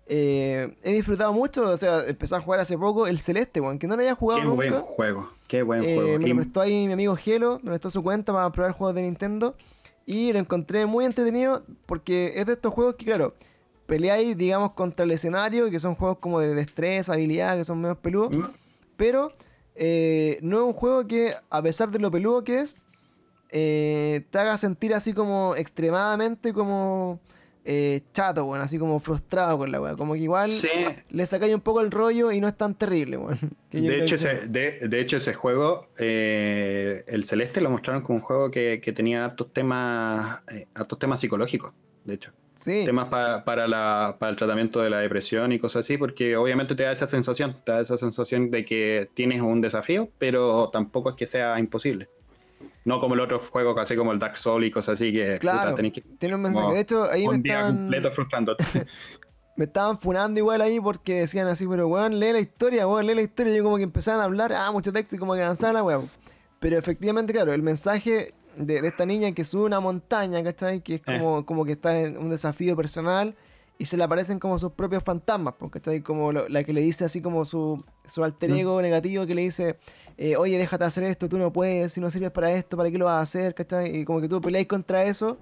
Speaker 1: eh, he disfrutado mucho, o sea, empecé a jugar hace poco el Celeste, weón, que no lo había jugado
Speaker 2: Qué
Speaker 1: nunca.
Speaker 2: buen juego, qué buen
Speaker 1: Eh,
Speaker 2: juego.
Speaker 1: me lo prestó ahí mi amigo Gelo, me prestó su cuenta para probar juegos de Nintendo. Y lo encontré muy entretenido porque es de estos juegos que, claro, peleáis, digamos, contra el escenario, que son juegos como de destreza, habilidad, que son menos peludos.
Speaker 2: ¿Mm?
Speaker 1: Pero eh, no es un juego que, a pesar de lo peludo que es, eh, te haga sentir así como extremadamente como eh, chato, bueno, así como frustrado con la weá. Como que igual
Speaker 2: Sí,
Speaker 1: le sacáis un poco el rollo y no es tan terrible, yo
Speaker 2: de hecho, ese, de, de hecho, ese juego, eh, el Celeste, lo mostraron como un juego que, que tenía hartos temas, hartos temas psicológicos, de hecho.
Speaker 1: Sí.
Speaker 2: Temas pa- para, la, para el tratamiento de la depresión y cosas así, porque obviamente te da esa sensación, te da esa sensación de que tienes un desafío, pero tampoco es que sea imposible. No como el otro juego, así como el Dark Souls y cosas así, que
Speaker 1: Claro,
Speaker 2: puta, tenés que
Speaker 1: tiene un mensaje.
Speaker 2: como
Speaker 1: De hecho, ahí me estaban,
Speaker 2: completo frustrándote.
Speaker 1: me estaban funando igual ahí porque decían así, pero weón, lee la historia, weón, lee la historia. Y yo como que empezaban a hablar, ah, mucho texto y como que avanzaba la weón. Pero efectivamente, claro, el mensaje de, de esta niña que sube una montaña, ¿cachai? Que es
Speaker 2: Eh.
Speaker 1: como, como que está en un desafío personal y se le aparecen como sus propios fantasmas, ¿cachai? Como lo- la que le dice así como su, su alter
Speaker 2: Mm.
Speaker 1: ego negativo que le dice, eh, oye, déjate hacer esto, tú no puedes, si no sirves para esto, ¿para qué lo vas a hacer? ¿cachai? Y como que tú peleáis contra eso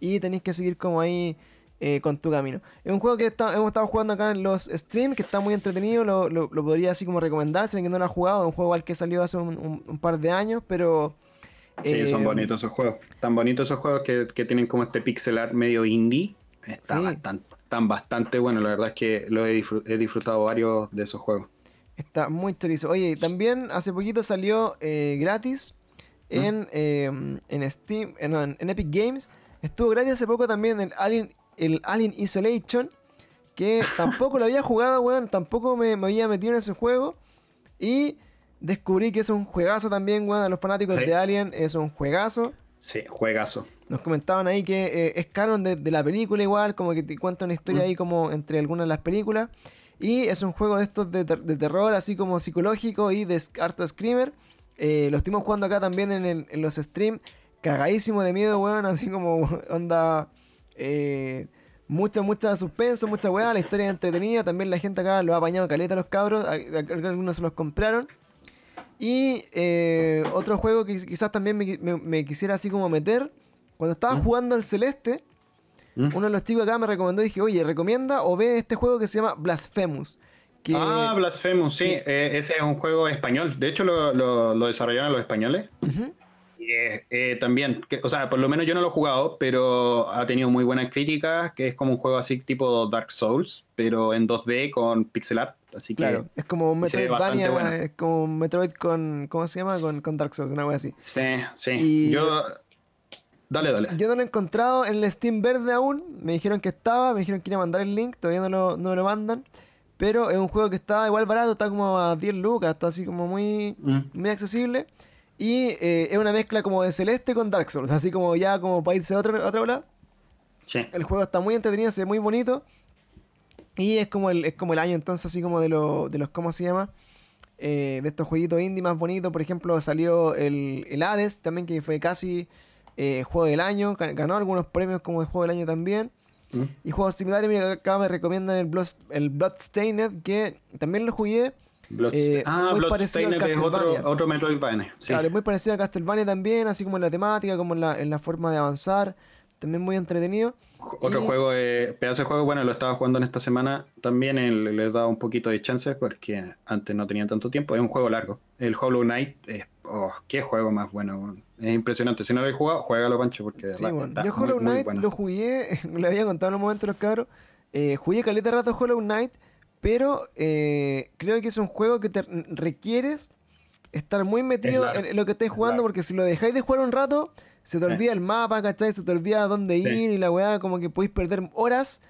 Speaker 1: y tenéis que seguir como ahí eh, con tu camino. Es un juego que está- hemos estado jugando acá en los streams, que está muy entretenido, lo, lo- lo podría así como recomendar, si alguien no lo ha jugado, es un juego al que salió hace un, un- un par de años, pero...
Speaker 2: Sí, son
Speaker 1: eh,
Speaker 2: bonitos esos juegos. Tan bonitos esos juegos que, que tienen como este pixel art medio indie. Está
Speaker 1: Sí.
Speaker 2: bastante, están bastante bueno. La verdad es que lo he, disfrut- he disfrutado varios de esos juegos.
Speaker 1: Está muy chorizo. Oye, también hace poquito salió eh, gratis en, eh, en Steam, eh, en, en Epic Games. Estuvo gratis hace poco también el Alien, el Alien Isolation, que tampoco lo había jugado, weón, tampoco me, me había metido en ese juego. Y descubrí que es un juegazo también, weón, a los fanáticos
Speaker 2: Sí.
Speaker 1: de Alien, es un juegazo.
Speaker 2: Sí, juegazo.
Speaker 1: Nos comentaban ahí que eh, es canon de, de la película igual, como que te cuenta una historia
Speaker 2: Mm.
Speaker 1: ahí como entre algunas de las películas. Y es un juego de estos de, ter- de terror, así como psicológico y de harto screamer. Eh, lo estuvimos jugando acá también en, el- en los streams. Cagadísimo de miedo, weón, así como onda... Eh, mucha, mucha suspenso, mucha weá, la historia es entretenida. También la gente acá lo ha apañado caleta a los cabros. a- a- Algunos se los compraron. Y eh, otro juego que quizás también me, me- me quisiera así como meter. Cuando estaba jugando al Celeste,
Speaker 2: ¿Mm?
Speaker 1: uno de los chicos acá me recomendó y dije, oye, recomienda o ve este juego que se llama Blasphemous. Que,
Speaker 2: Ah, Blasphemous, sí.
Speaker 1: que-
Speaker 2: eh, ese es un juego español. De hecho, lo, lo- lo desarrollaron los españoles.
Speaker 1: Ujú.
Speaker 2: Y, eh, eh, también, que- o sea, por lo menos yo no lo he jugado, pero ha tenido muy buenas críticas, que es como un juego así tipo Dark Souls, pero en 2D con pixel art. Así que
Speaker 1: Claro, es como un Metroidvania,
Speaker 2: bueno.
Speaker 1: es como Metroid con, ¿cómo se llama? Con, con Dark Souls, una wea así.
Speaker 2: sí, sí.
Speaker 1: Y-
Speaker 2: Yo... Dale, dale.
Speaker 1: Yo no lo he encontrado en el Steam verde aún. Me dijeron que estaba, me dijeron que iba a mandar el link, todavía no lo, no me lo mandan. Pero es un juego que está igual barato, está como a 10 lucas, está así como muy,
Speaker 2: Mm.
Speaker 1: muy accesible. Y eh, es una mezcla como de Celeste con Dark Souls, así como ya como para irse a otra, a otra.
Speaker 2: Sí.
Speaker 1: El juego está muy entretenido, se ve muy bonito. Y es como el, es como el año entonces, así como de, lo- de los, ¿cómo se llama? Eh, de estos jueguitos indie más bonitos. Por ejemplo, salió el, el Hades también, que fue casi eh, juego del año. Gan- Ganó algunos premios como de juego del año también.
Speaker 2: Mm.
Speaker 1: Y juegos similares, mira, acá me recomiendan el, Blood, el Bloodstained, que también lo jugué.
Speaker 2: Bloodsta-
Speaker 1: Eh,
Speaker 2: ah,
Speaker 1: muy parecido al
Speaker 2: Bloodstained es otro,
Speaker 1: Castlevania.
Speaker 2: otro Metroidvania. Sí.
Speaker 1: Claro, es muy parecido a Castlevania también, así como en la temática, como en la, en la forma de avanzar. También muy entretenido.
Speaker 2: Otro
Speaker 1: Y-
Speaker 2: juego, eh, pedazo de juego, bueno, lo estaba jugando en esta semana también, eh, le he dado un poquito de chance porque antes no tenía tanto tiempo, es un juego largo. El Hollow Knight, es, oh, qué juego más bueno, es impresionante. Si no lo he jugado, juégalo, Pancho, porque
Speaker 1: Sí, bueno. Yo Hollow Knight
Speaker 2: bueno.
Speaker 1: lo jugué, le había contado en los momentos los cabros. Eh, jugué caleta rato Hollow Knight, pero eh, creo que es un juego que te requieres estar muy metido en, lo que estés
Speaker 2: es
Speaker 1: jugando, porque si lo dejáis de jugar un rato, se te olvida el mapa, ¿cachai? Se te olvida dónde
Speaker 2: Sí.
Speaker 1: ir y la weá, como que podéis perder horas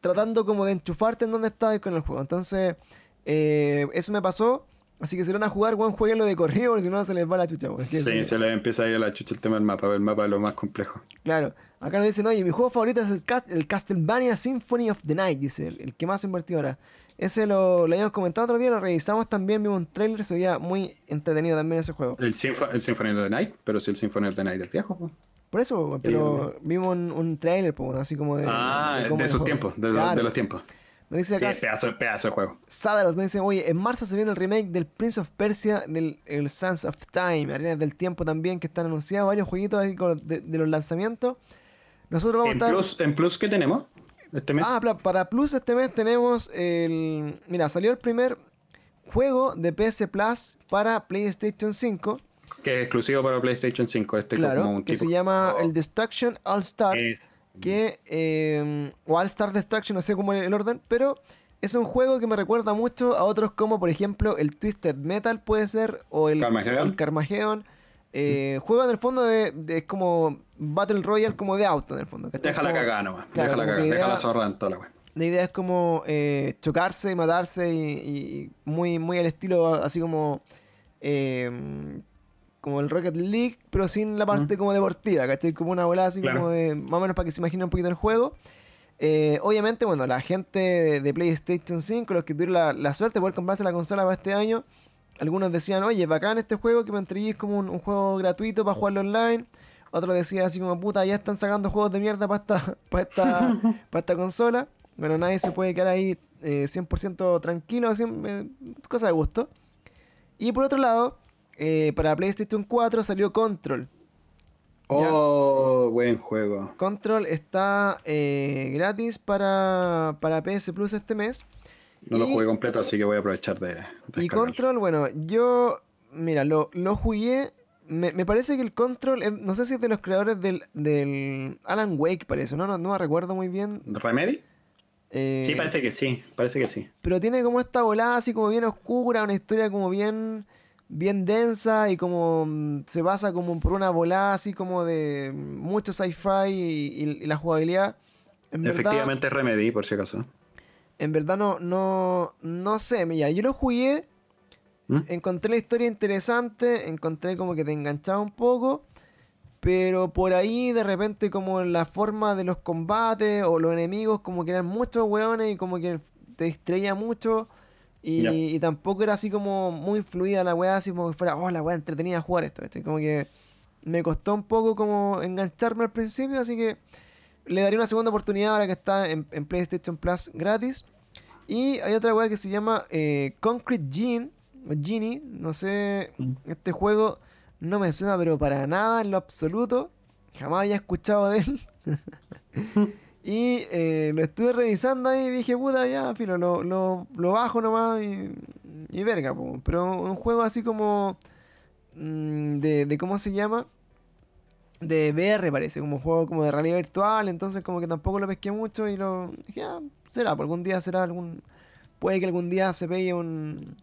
Speaker 1: tratando como de enchufarte en donde estabas con el juego. Entonces, eh, eso me pasó. Así que si lo van a jugar, weón, jueguenlo de corrido, porque si no se les va la chucha,
Speaker 2: Sí, se le empieza a ir a la chucha el tema del mapa. El mapa es lo más complejo.
Speaker 1: Claro. Acá nos dicen, oye, mi juego favorito es el, Cas- el Castlevania Symphony of the Night, dice, el, el que más invertido ahora. Ese lo, lo habíamos comentado otro día, lo revisamos también, vimos un trailer, se veía muy entretenido también ese juego.
Speaker 2: El, Sinfo- el Symphony of the Night, pero si el Symphony of the Night es viejo. po.
Speaker 1: Por eso, pero vimos un, un trailer, pues, así como de...
Speaker 2: ah, de
Speaker 1: el
Speaker 2: sus
Speaker 1: juego.
Speaker 2: tiempos, de,
Speaker 1: Claro.
Speaker 2: de los tiempos.
Speaker 1: Nos dice
Speaker 2: Sí,
Speaker 1: acá,
Speaker 2: pedazo, pedazo de juego.
Speaker 1: Sadaros nos dice, oye, en marzo se viene el remake del Prince of Persia, del el Sands of Time, Arenas del Tiempo también, que están anunciados, varios jueguitos ahí de, de los lanzamientos. Nosotros vamos
Speaker 2: En
Speaker 1: a estar...
Speaker 2: plus, en plus, ¿qué tenemos? Este mes.
Speaker 1: Ah, para Plus este mes tenemos el... Mira, salió el primer juego de PS Plus para PlayStation 5,
Speaker 2: que es exclusivo para PlayStation 5. Este
Speaker 1: claro,
Speaker 2: como un
Speaker 1: que
Speaker 2: tipo-
Speaker 1: se llama
Speaker 2: Oh,
Speaker 1: el Destruction All Stars,
Speaker 2: Es-
Speaker 1: que... eh, o All Star Destruction, no sé cómo es el orden, pero es un juego que me recuerda mucho a otros como, por ejemplo, el Twisted Metal puede ser, o el
Speaker 2: Carmageddon.
Speaker 1: el Carmageddon. Eh, Juego en el fondo de, de- es como Battle Royale como de auto en el fondo.
Speaker 2: Déjala cagar nomás.
Speaker 1: Claro,
Speaker 2: déjala
Speaker 1: que
Speaker 2: Déjala zorra en toda la wea.
Speaker 1: La idea es como eh, chocarse y matarse y, y muy, muy al estilo así como eh, como el Rocket League, pero sin la parte como deportiva, ¿cachai? Como una bola así
Speaker 2: Claro.
Speaker 1: como de más o menos para que se imaginen un poquito el juego. Eh, obviamente, bueno, la gente de, de PlayStation 5, los que tuvieron la, la suerte de poder comprarse la consola para este año, algunos decían, oye, bacán este juego que me entregué es como un, un juego gratuito para jugarlo online. Otros decían así como, puta, ya están sacando juegos de mierda para esta, para esta, para esta consola. Bueno, nadie se puede quedar ahí eh, 100% tranquilo, así, eh, cosa de gusto. Y por otro lado, eh, para PlayStation 4 salió Control.
Speaker 2: Oh, buen juego.
Speaker 1: Control está eh, gratis para, para PS Plus este mes.
Speaker 2: No lo jugué completo, así que voy a aprovechar de. de
Speaker 1: Y. Control, bueno, yo, mira, lo, lo jugué. Me, me parece que el Control, es- no sé si es de los creadores del, del Alan Wake, parece, ¿no? No, no me recuerdo muy bien.
Speaker 2: ¿Remedy?
Speaker 1: Eh,
Speaker 2: Sí, parece que sí. Parece que sí.
Speaker 1: Pero tiene como esta volada así como bien oscura, una historia como bien, bien densa y como mm, se basa como por una volada así como de mucho sci-fi y, y- y la jugabilidad. En verdad,
Speaker 2: Efectivamente es Remedy, por si acaso.
Speaker 1: en verdad no, no, no sé, mira, yo lo jugué,
Speaker 2: ¿Mm?
Speaker 1: encontré la historia interesante, encontré como que te enganchaba un poco, pero por ahí de repente como la forma de los combates o los enemigos como que eran muchos hueones y como que te distraía mucho y, tampoco era así como muy fluida la weá, así como que fuera, oh la weá entretenida jugar esto, ¿cachai? como que me costó un poco como engancharme al principio, así que le daría una segunda oportunidad ahora que está en, en PlayStation Plus gratis. Y hay otra weá que se llama eh, Concrete Gene, o Genie, no sé,
Speaker 2: Mm.
Speaker 1: este juego no me suena pero para nada en lo absoluto, jamás había escuchado de él. y eh, lo estuve revisando ahí y dije, puta, ya, filo, lo, lo, lo bajo nomás y, y verga, po. pero un juego así como mm, de, de, ¿cómo se llama? De VR parece, como un juego como de realidad virtual, entonces como que tampoco lo pesqué mucho y lo dije, ah, será, por algún día será algún... Puede que algún día se pegue un,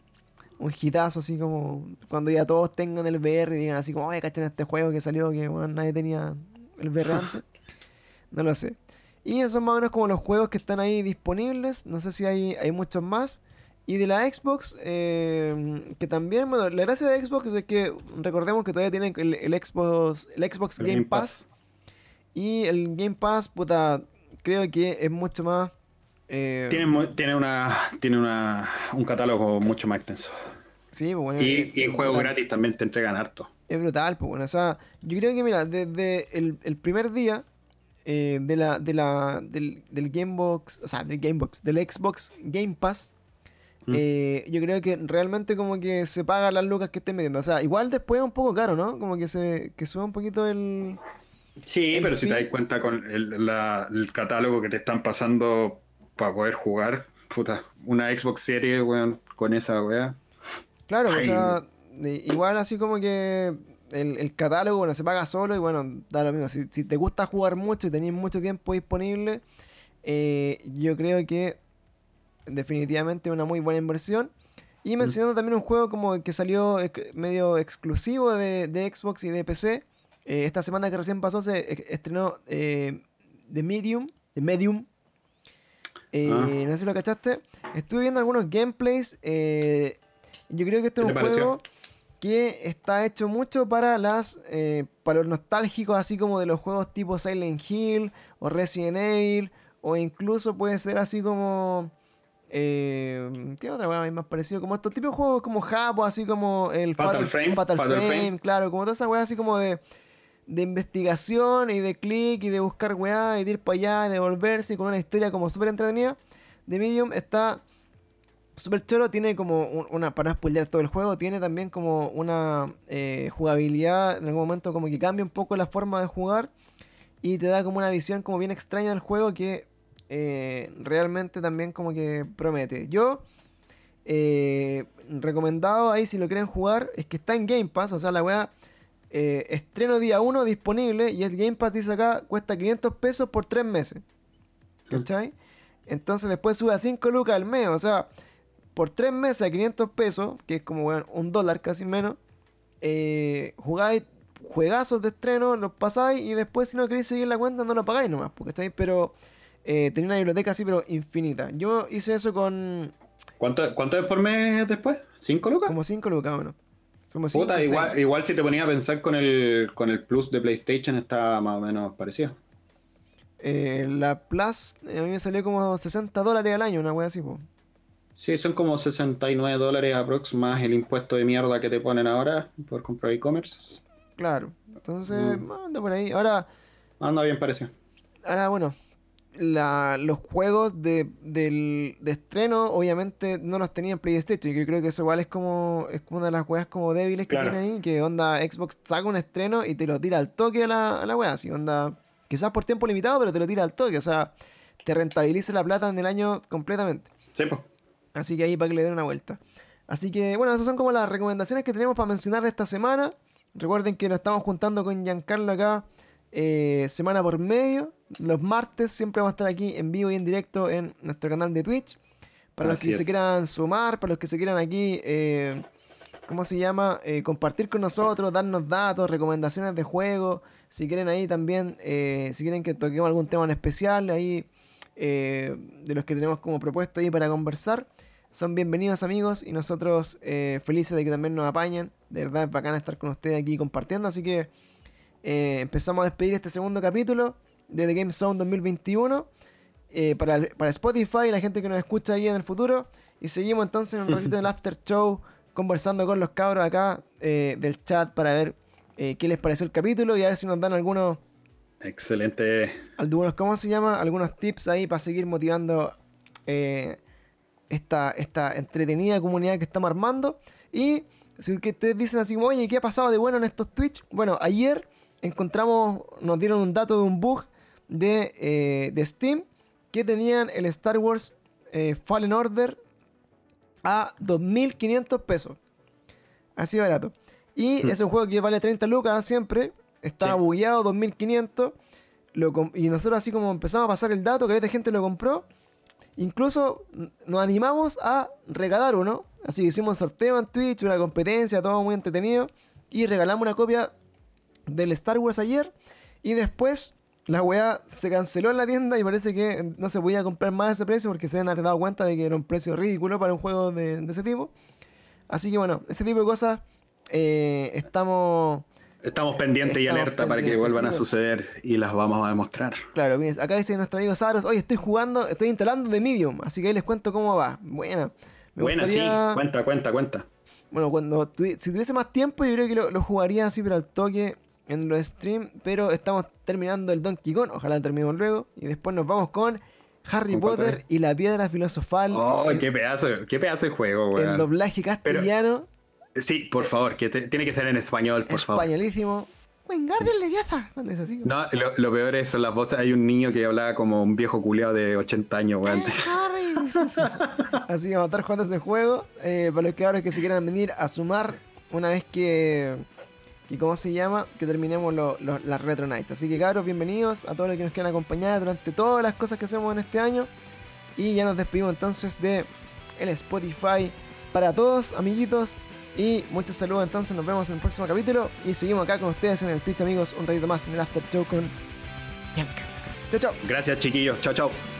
Speaker 1: un hitazo así como cuando ya todos tengan el VR y digan así como, oye, cachen este juego que salió que bueno, nadie tenía el VR antes. No lo sé. Y esos son más o menos como los juegos que están ahí disponibles. No sé si hay, hay muchos más. Y de la Xbox, eh, que también, bueno, la gracia de Xbox es que recordemos que todavía tienen el, el Xbox, el Xbox
Speaker 2: El
Speaker 1: Game Pass. Y el Game Pass, puta, creo que es mucho más... eh,
Speaker 2: Tiene, una, tiene una, un catálogo mucho más extenso.
Speaker 1: sí, pues, bueno,
Speaker 2: Y, en juegos gratis también te entregan harto.
Speaker 1: Es brutal, pues bueno. O sea, yo creo que, mira, desde el, el primer día eh, de la, de la, del, del Gamebox, o sea, del Gamebox, del Xbox Game Pass,
Speaker 2: Mm.
Speaker 1: eh, yo creo que realmente como que se pagan las lucas que estén metiendo. O sea, igual después es un poco caro, ¿no? Como que se que sube un poquito el...
Speaker 2: Sí,
Speaker 1: El
Speaker 2: pero si te das cuenta con el, la- el catálogo que te están pasando para poder jugar, puta, una Xbox Series, weón, con esa weá.
Speaker 1: Claro, o sea, igual así como que el, el catálogo, bueno, se paga solo y bueno, da lo mismo. Si, si te gusta jugar mucho y tenés mucho tiempo disponible, eh, yo creo que definitivamente es una muy buena inversión. Y mencionando también un juego como que salió medio exclusivo de, de Xbox y de PC. eh, esta semana que recién pasó se e- estrenó eh, The Medium. The Medium. Eh,
Speaker 2: Ah.
Speaker 1: No sé si lo cachaste. Estuve viendo algunos gameplays. Yo creo que este es un juego que está hecho mucho para las eh, para los nostálgicos, así como de los juegos tipo Silent Hill o Resident Evil, o incluso puede ser así como. Eh, ¿Qué otra weá más parecido? Como estos tipos de juegos como Japo, así como el
Speaker 2: Fatal, Frame.
Speaker 1: Fatal, Frame, claro, como todas esas weas así como de, de investigación y de clic y de buscar weá y de ir para allá y de volverse y con una historia como súper entretenida. De Medium está Super Choro tiene como una, para no spoiler todo el juego, tiene también como una eh, jugabilidad, en algún momento como que cambia un poco la forma de jugar y te da como una visión como bien extraña del juego que eh, realmente también como que promete. Yo, eh, recomendado ahí si lo quieren jugar, es que está en Game Pass, o sea, la weá, estreno día 1 disponible y el Game Pass dice acá, cuesta 500 pesos por 3 meses. ¿Cachai? Entonces después sube a 5 lucas al mes, o sea por tres meses a 500 pesos, que es como un dólar casi menos, eh, jugáis juegazos de estreno, los pasáis y después si no queréis seguir la cuenta no lo pagáis nomás, porque estáis, pero eh, tenía una biblioteca así, pero infinita. Yo hice eso con...
Speaker 2: ¿Cuánto, cuánto es por mes después? ¿Cinco lucas?
Speaker 1: Como cinco lucas, bueno.
Speaker 2: Puta, igual, igual si te ponía a pensar con el, con el Plus de PlayStation está más o menos parecido.
Speaker 1: Eh, la Plus a mí me salió como 60 dólares al año, una wea así, pues.
Speaker 2: Sí, son como 69 dólares aprox más el impuesto de mierda que te ponen ahora por comprar e-commerce.
Speaker 1: Claro, entonces mm. anda por ahí. Ahora.
Speaker 2: Anda bien, parece.
Speaker 1: Ahora, bueno, los juegos de, del, de estreno obviamente no los tenía en PlayStation. Y yo creo que eso igual es como, es como una de las weas como débiles que tiene ahí. Que onda Xbox saca un estreno y te lo tira al toque a la, a la wea. Así onda, quizás por tiempo limitado, pero te lo tira al toque. O sea, te rentabiliza la plata en el año completamente.
Speaker 2: Sí, pues.
Speaker 1: Así que ahí para que le den una vuelta. Así que bueno, esas son como las recomendaciones que tenemos para mencionar de esta semana. Recuerden que nos estamos juntando con Giancarlo acá eh, semana por medio. Los martes siempre vamos a estar aquí en vivo y en directo en nuestro canal de Twitch. Para los que se quieran sumar, para los que se quieran aquí, eh, ¿cómo se llama? Eh, compartir con nosotros, darnos datos, recomendaciones de juego. Si quieren ahí también, si quieren que toquemos algún tema en especial, ahí de los que tenemos como propuesto ahí para conversar son bienvenidos amigos y nosotros eh, felices de que también nos apañen. De verdad es bacán estar con ustedes aquí compartiendo. Así que eh, empezamos a despedir este segundo capítulo de The Game Zone 2021 eh, para, para Spotify y la gente que nos escucha ahí en el futuro. Y seguimos entonces en un ratito del after show conversando con los cabros acá del chat para ver qué les pareció el capítulo y a ver si nos dan algunos...
Speaker 2: Excelente.
Speaker 1: Algunos, ¿cómo se llama? Algunos tips ahí para seguir motivando esta, esta entretenida comunidad que estamos armando. Y si que te dicen así, oye, ¿qué ha pasado de bueno en estos Twitch? Bueno, ayer encontramos, nos dieron un dato de un bug de, eh, Steam que tenían el Star Wars eh, Fallen Order a 2.500 pesos. Así barato. Y hmm. es un juego que vale 30 lucas siempre. Está bugueado 2.500. y nosotros así como empezamos a pasar el dato, que de gente lo compró. Incluso nos animamos a regalar uno. Así que hicimos sorteo en Twitch, una competencia, todo muy entretenido. Y regalamos una copia del Star Wars ayer. Y después la weá se canceló en la tienda y parece que no se podía comprar más ese precio porque se han dado cuenta de que era un precio ridículo para un juego de, ese tipo. Así que bueno, ese tipo de cosas eh, estamos
Speaker 2: Estamos pendientes y alerta para que vuelvan a suceder y las vamos a demostrar.
Speaker 1: Claro, acá dice nuestro amigo Saros, hoy estoy jugando, estoy instalando de Medium, así que ahí les cuento cómo va. Buena.
Speaker 2: Buena, sí, cuenta, cuenta, cuenta.
Speaker 1: Bueno, cuando si tuviese más tiempo, yo creo que lo, jugaría así, pero al toque en los streams. Pero estamos terminando el Donkey Kong, ojalá terminemos luego. Y después nos vamos con Harry Potter y la piedra filosofal.
Speaker 2: Oh, qué pedazo, qué pedazo de juego, weón.
Speaker 1: El doblaje castellano.
Speaker 2: Sí, por favor, que tiene que ser en español, por favor.
Speaker 1: Españolísimo. Wingardium Leviosa.
Speaker 2: ¿Dónde es así? No, lo, peor es son las voces. Hay un niño que hablaba como un viejo culeado de 80 años, weón.
Speaker 1: así que vamos a estar jugando ese juego. Eh, para los que ahora que se quieran venir a sumar una vez que. ¿Y cómo se llama? Que terminemos las Retro Nights. Así que cabros, bienvenidos a todos los que nos quieran acompañar durante todas las cosas que hacemos en este año. Y ya nos despedimos entonces de el Spotify para todos, amiguitos. Y muchos saludos entonces, nos vemos en el próximo capítulo. Y seguimos acá con ustedes en el Twitch amigos, un ratito más en el After Show con
Speaker 2: Chao, chao. Gracias chiquillos, chao, chao.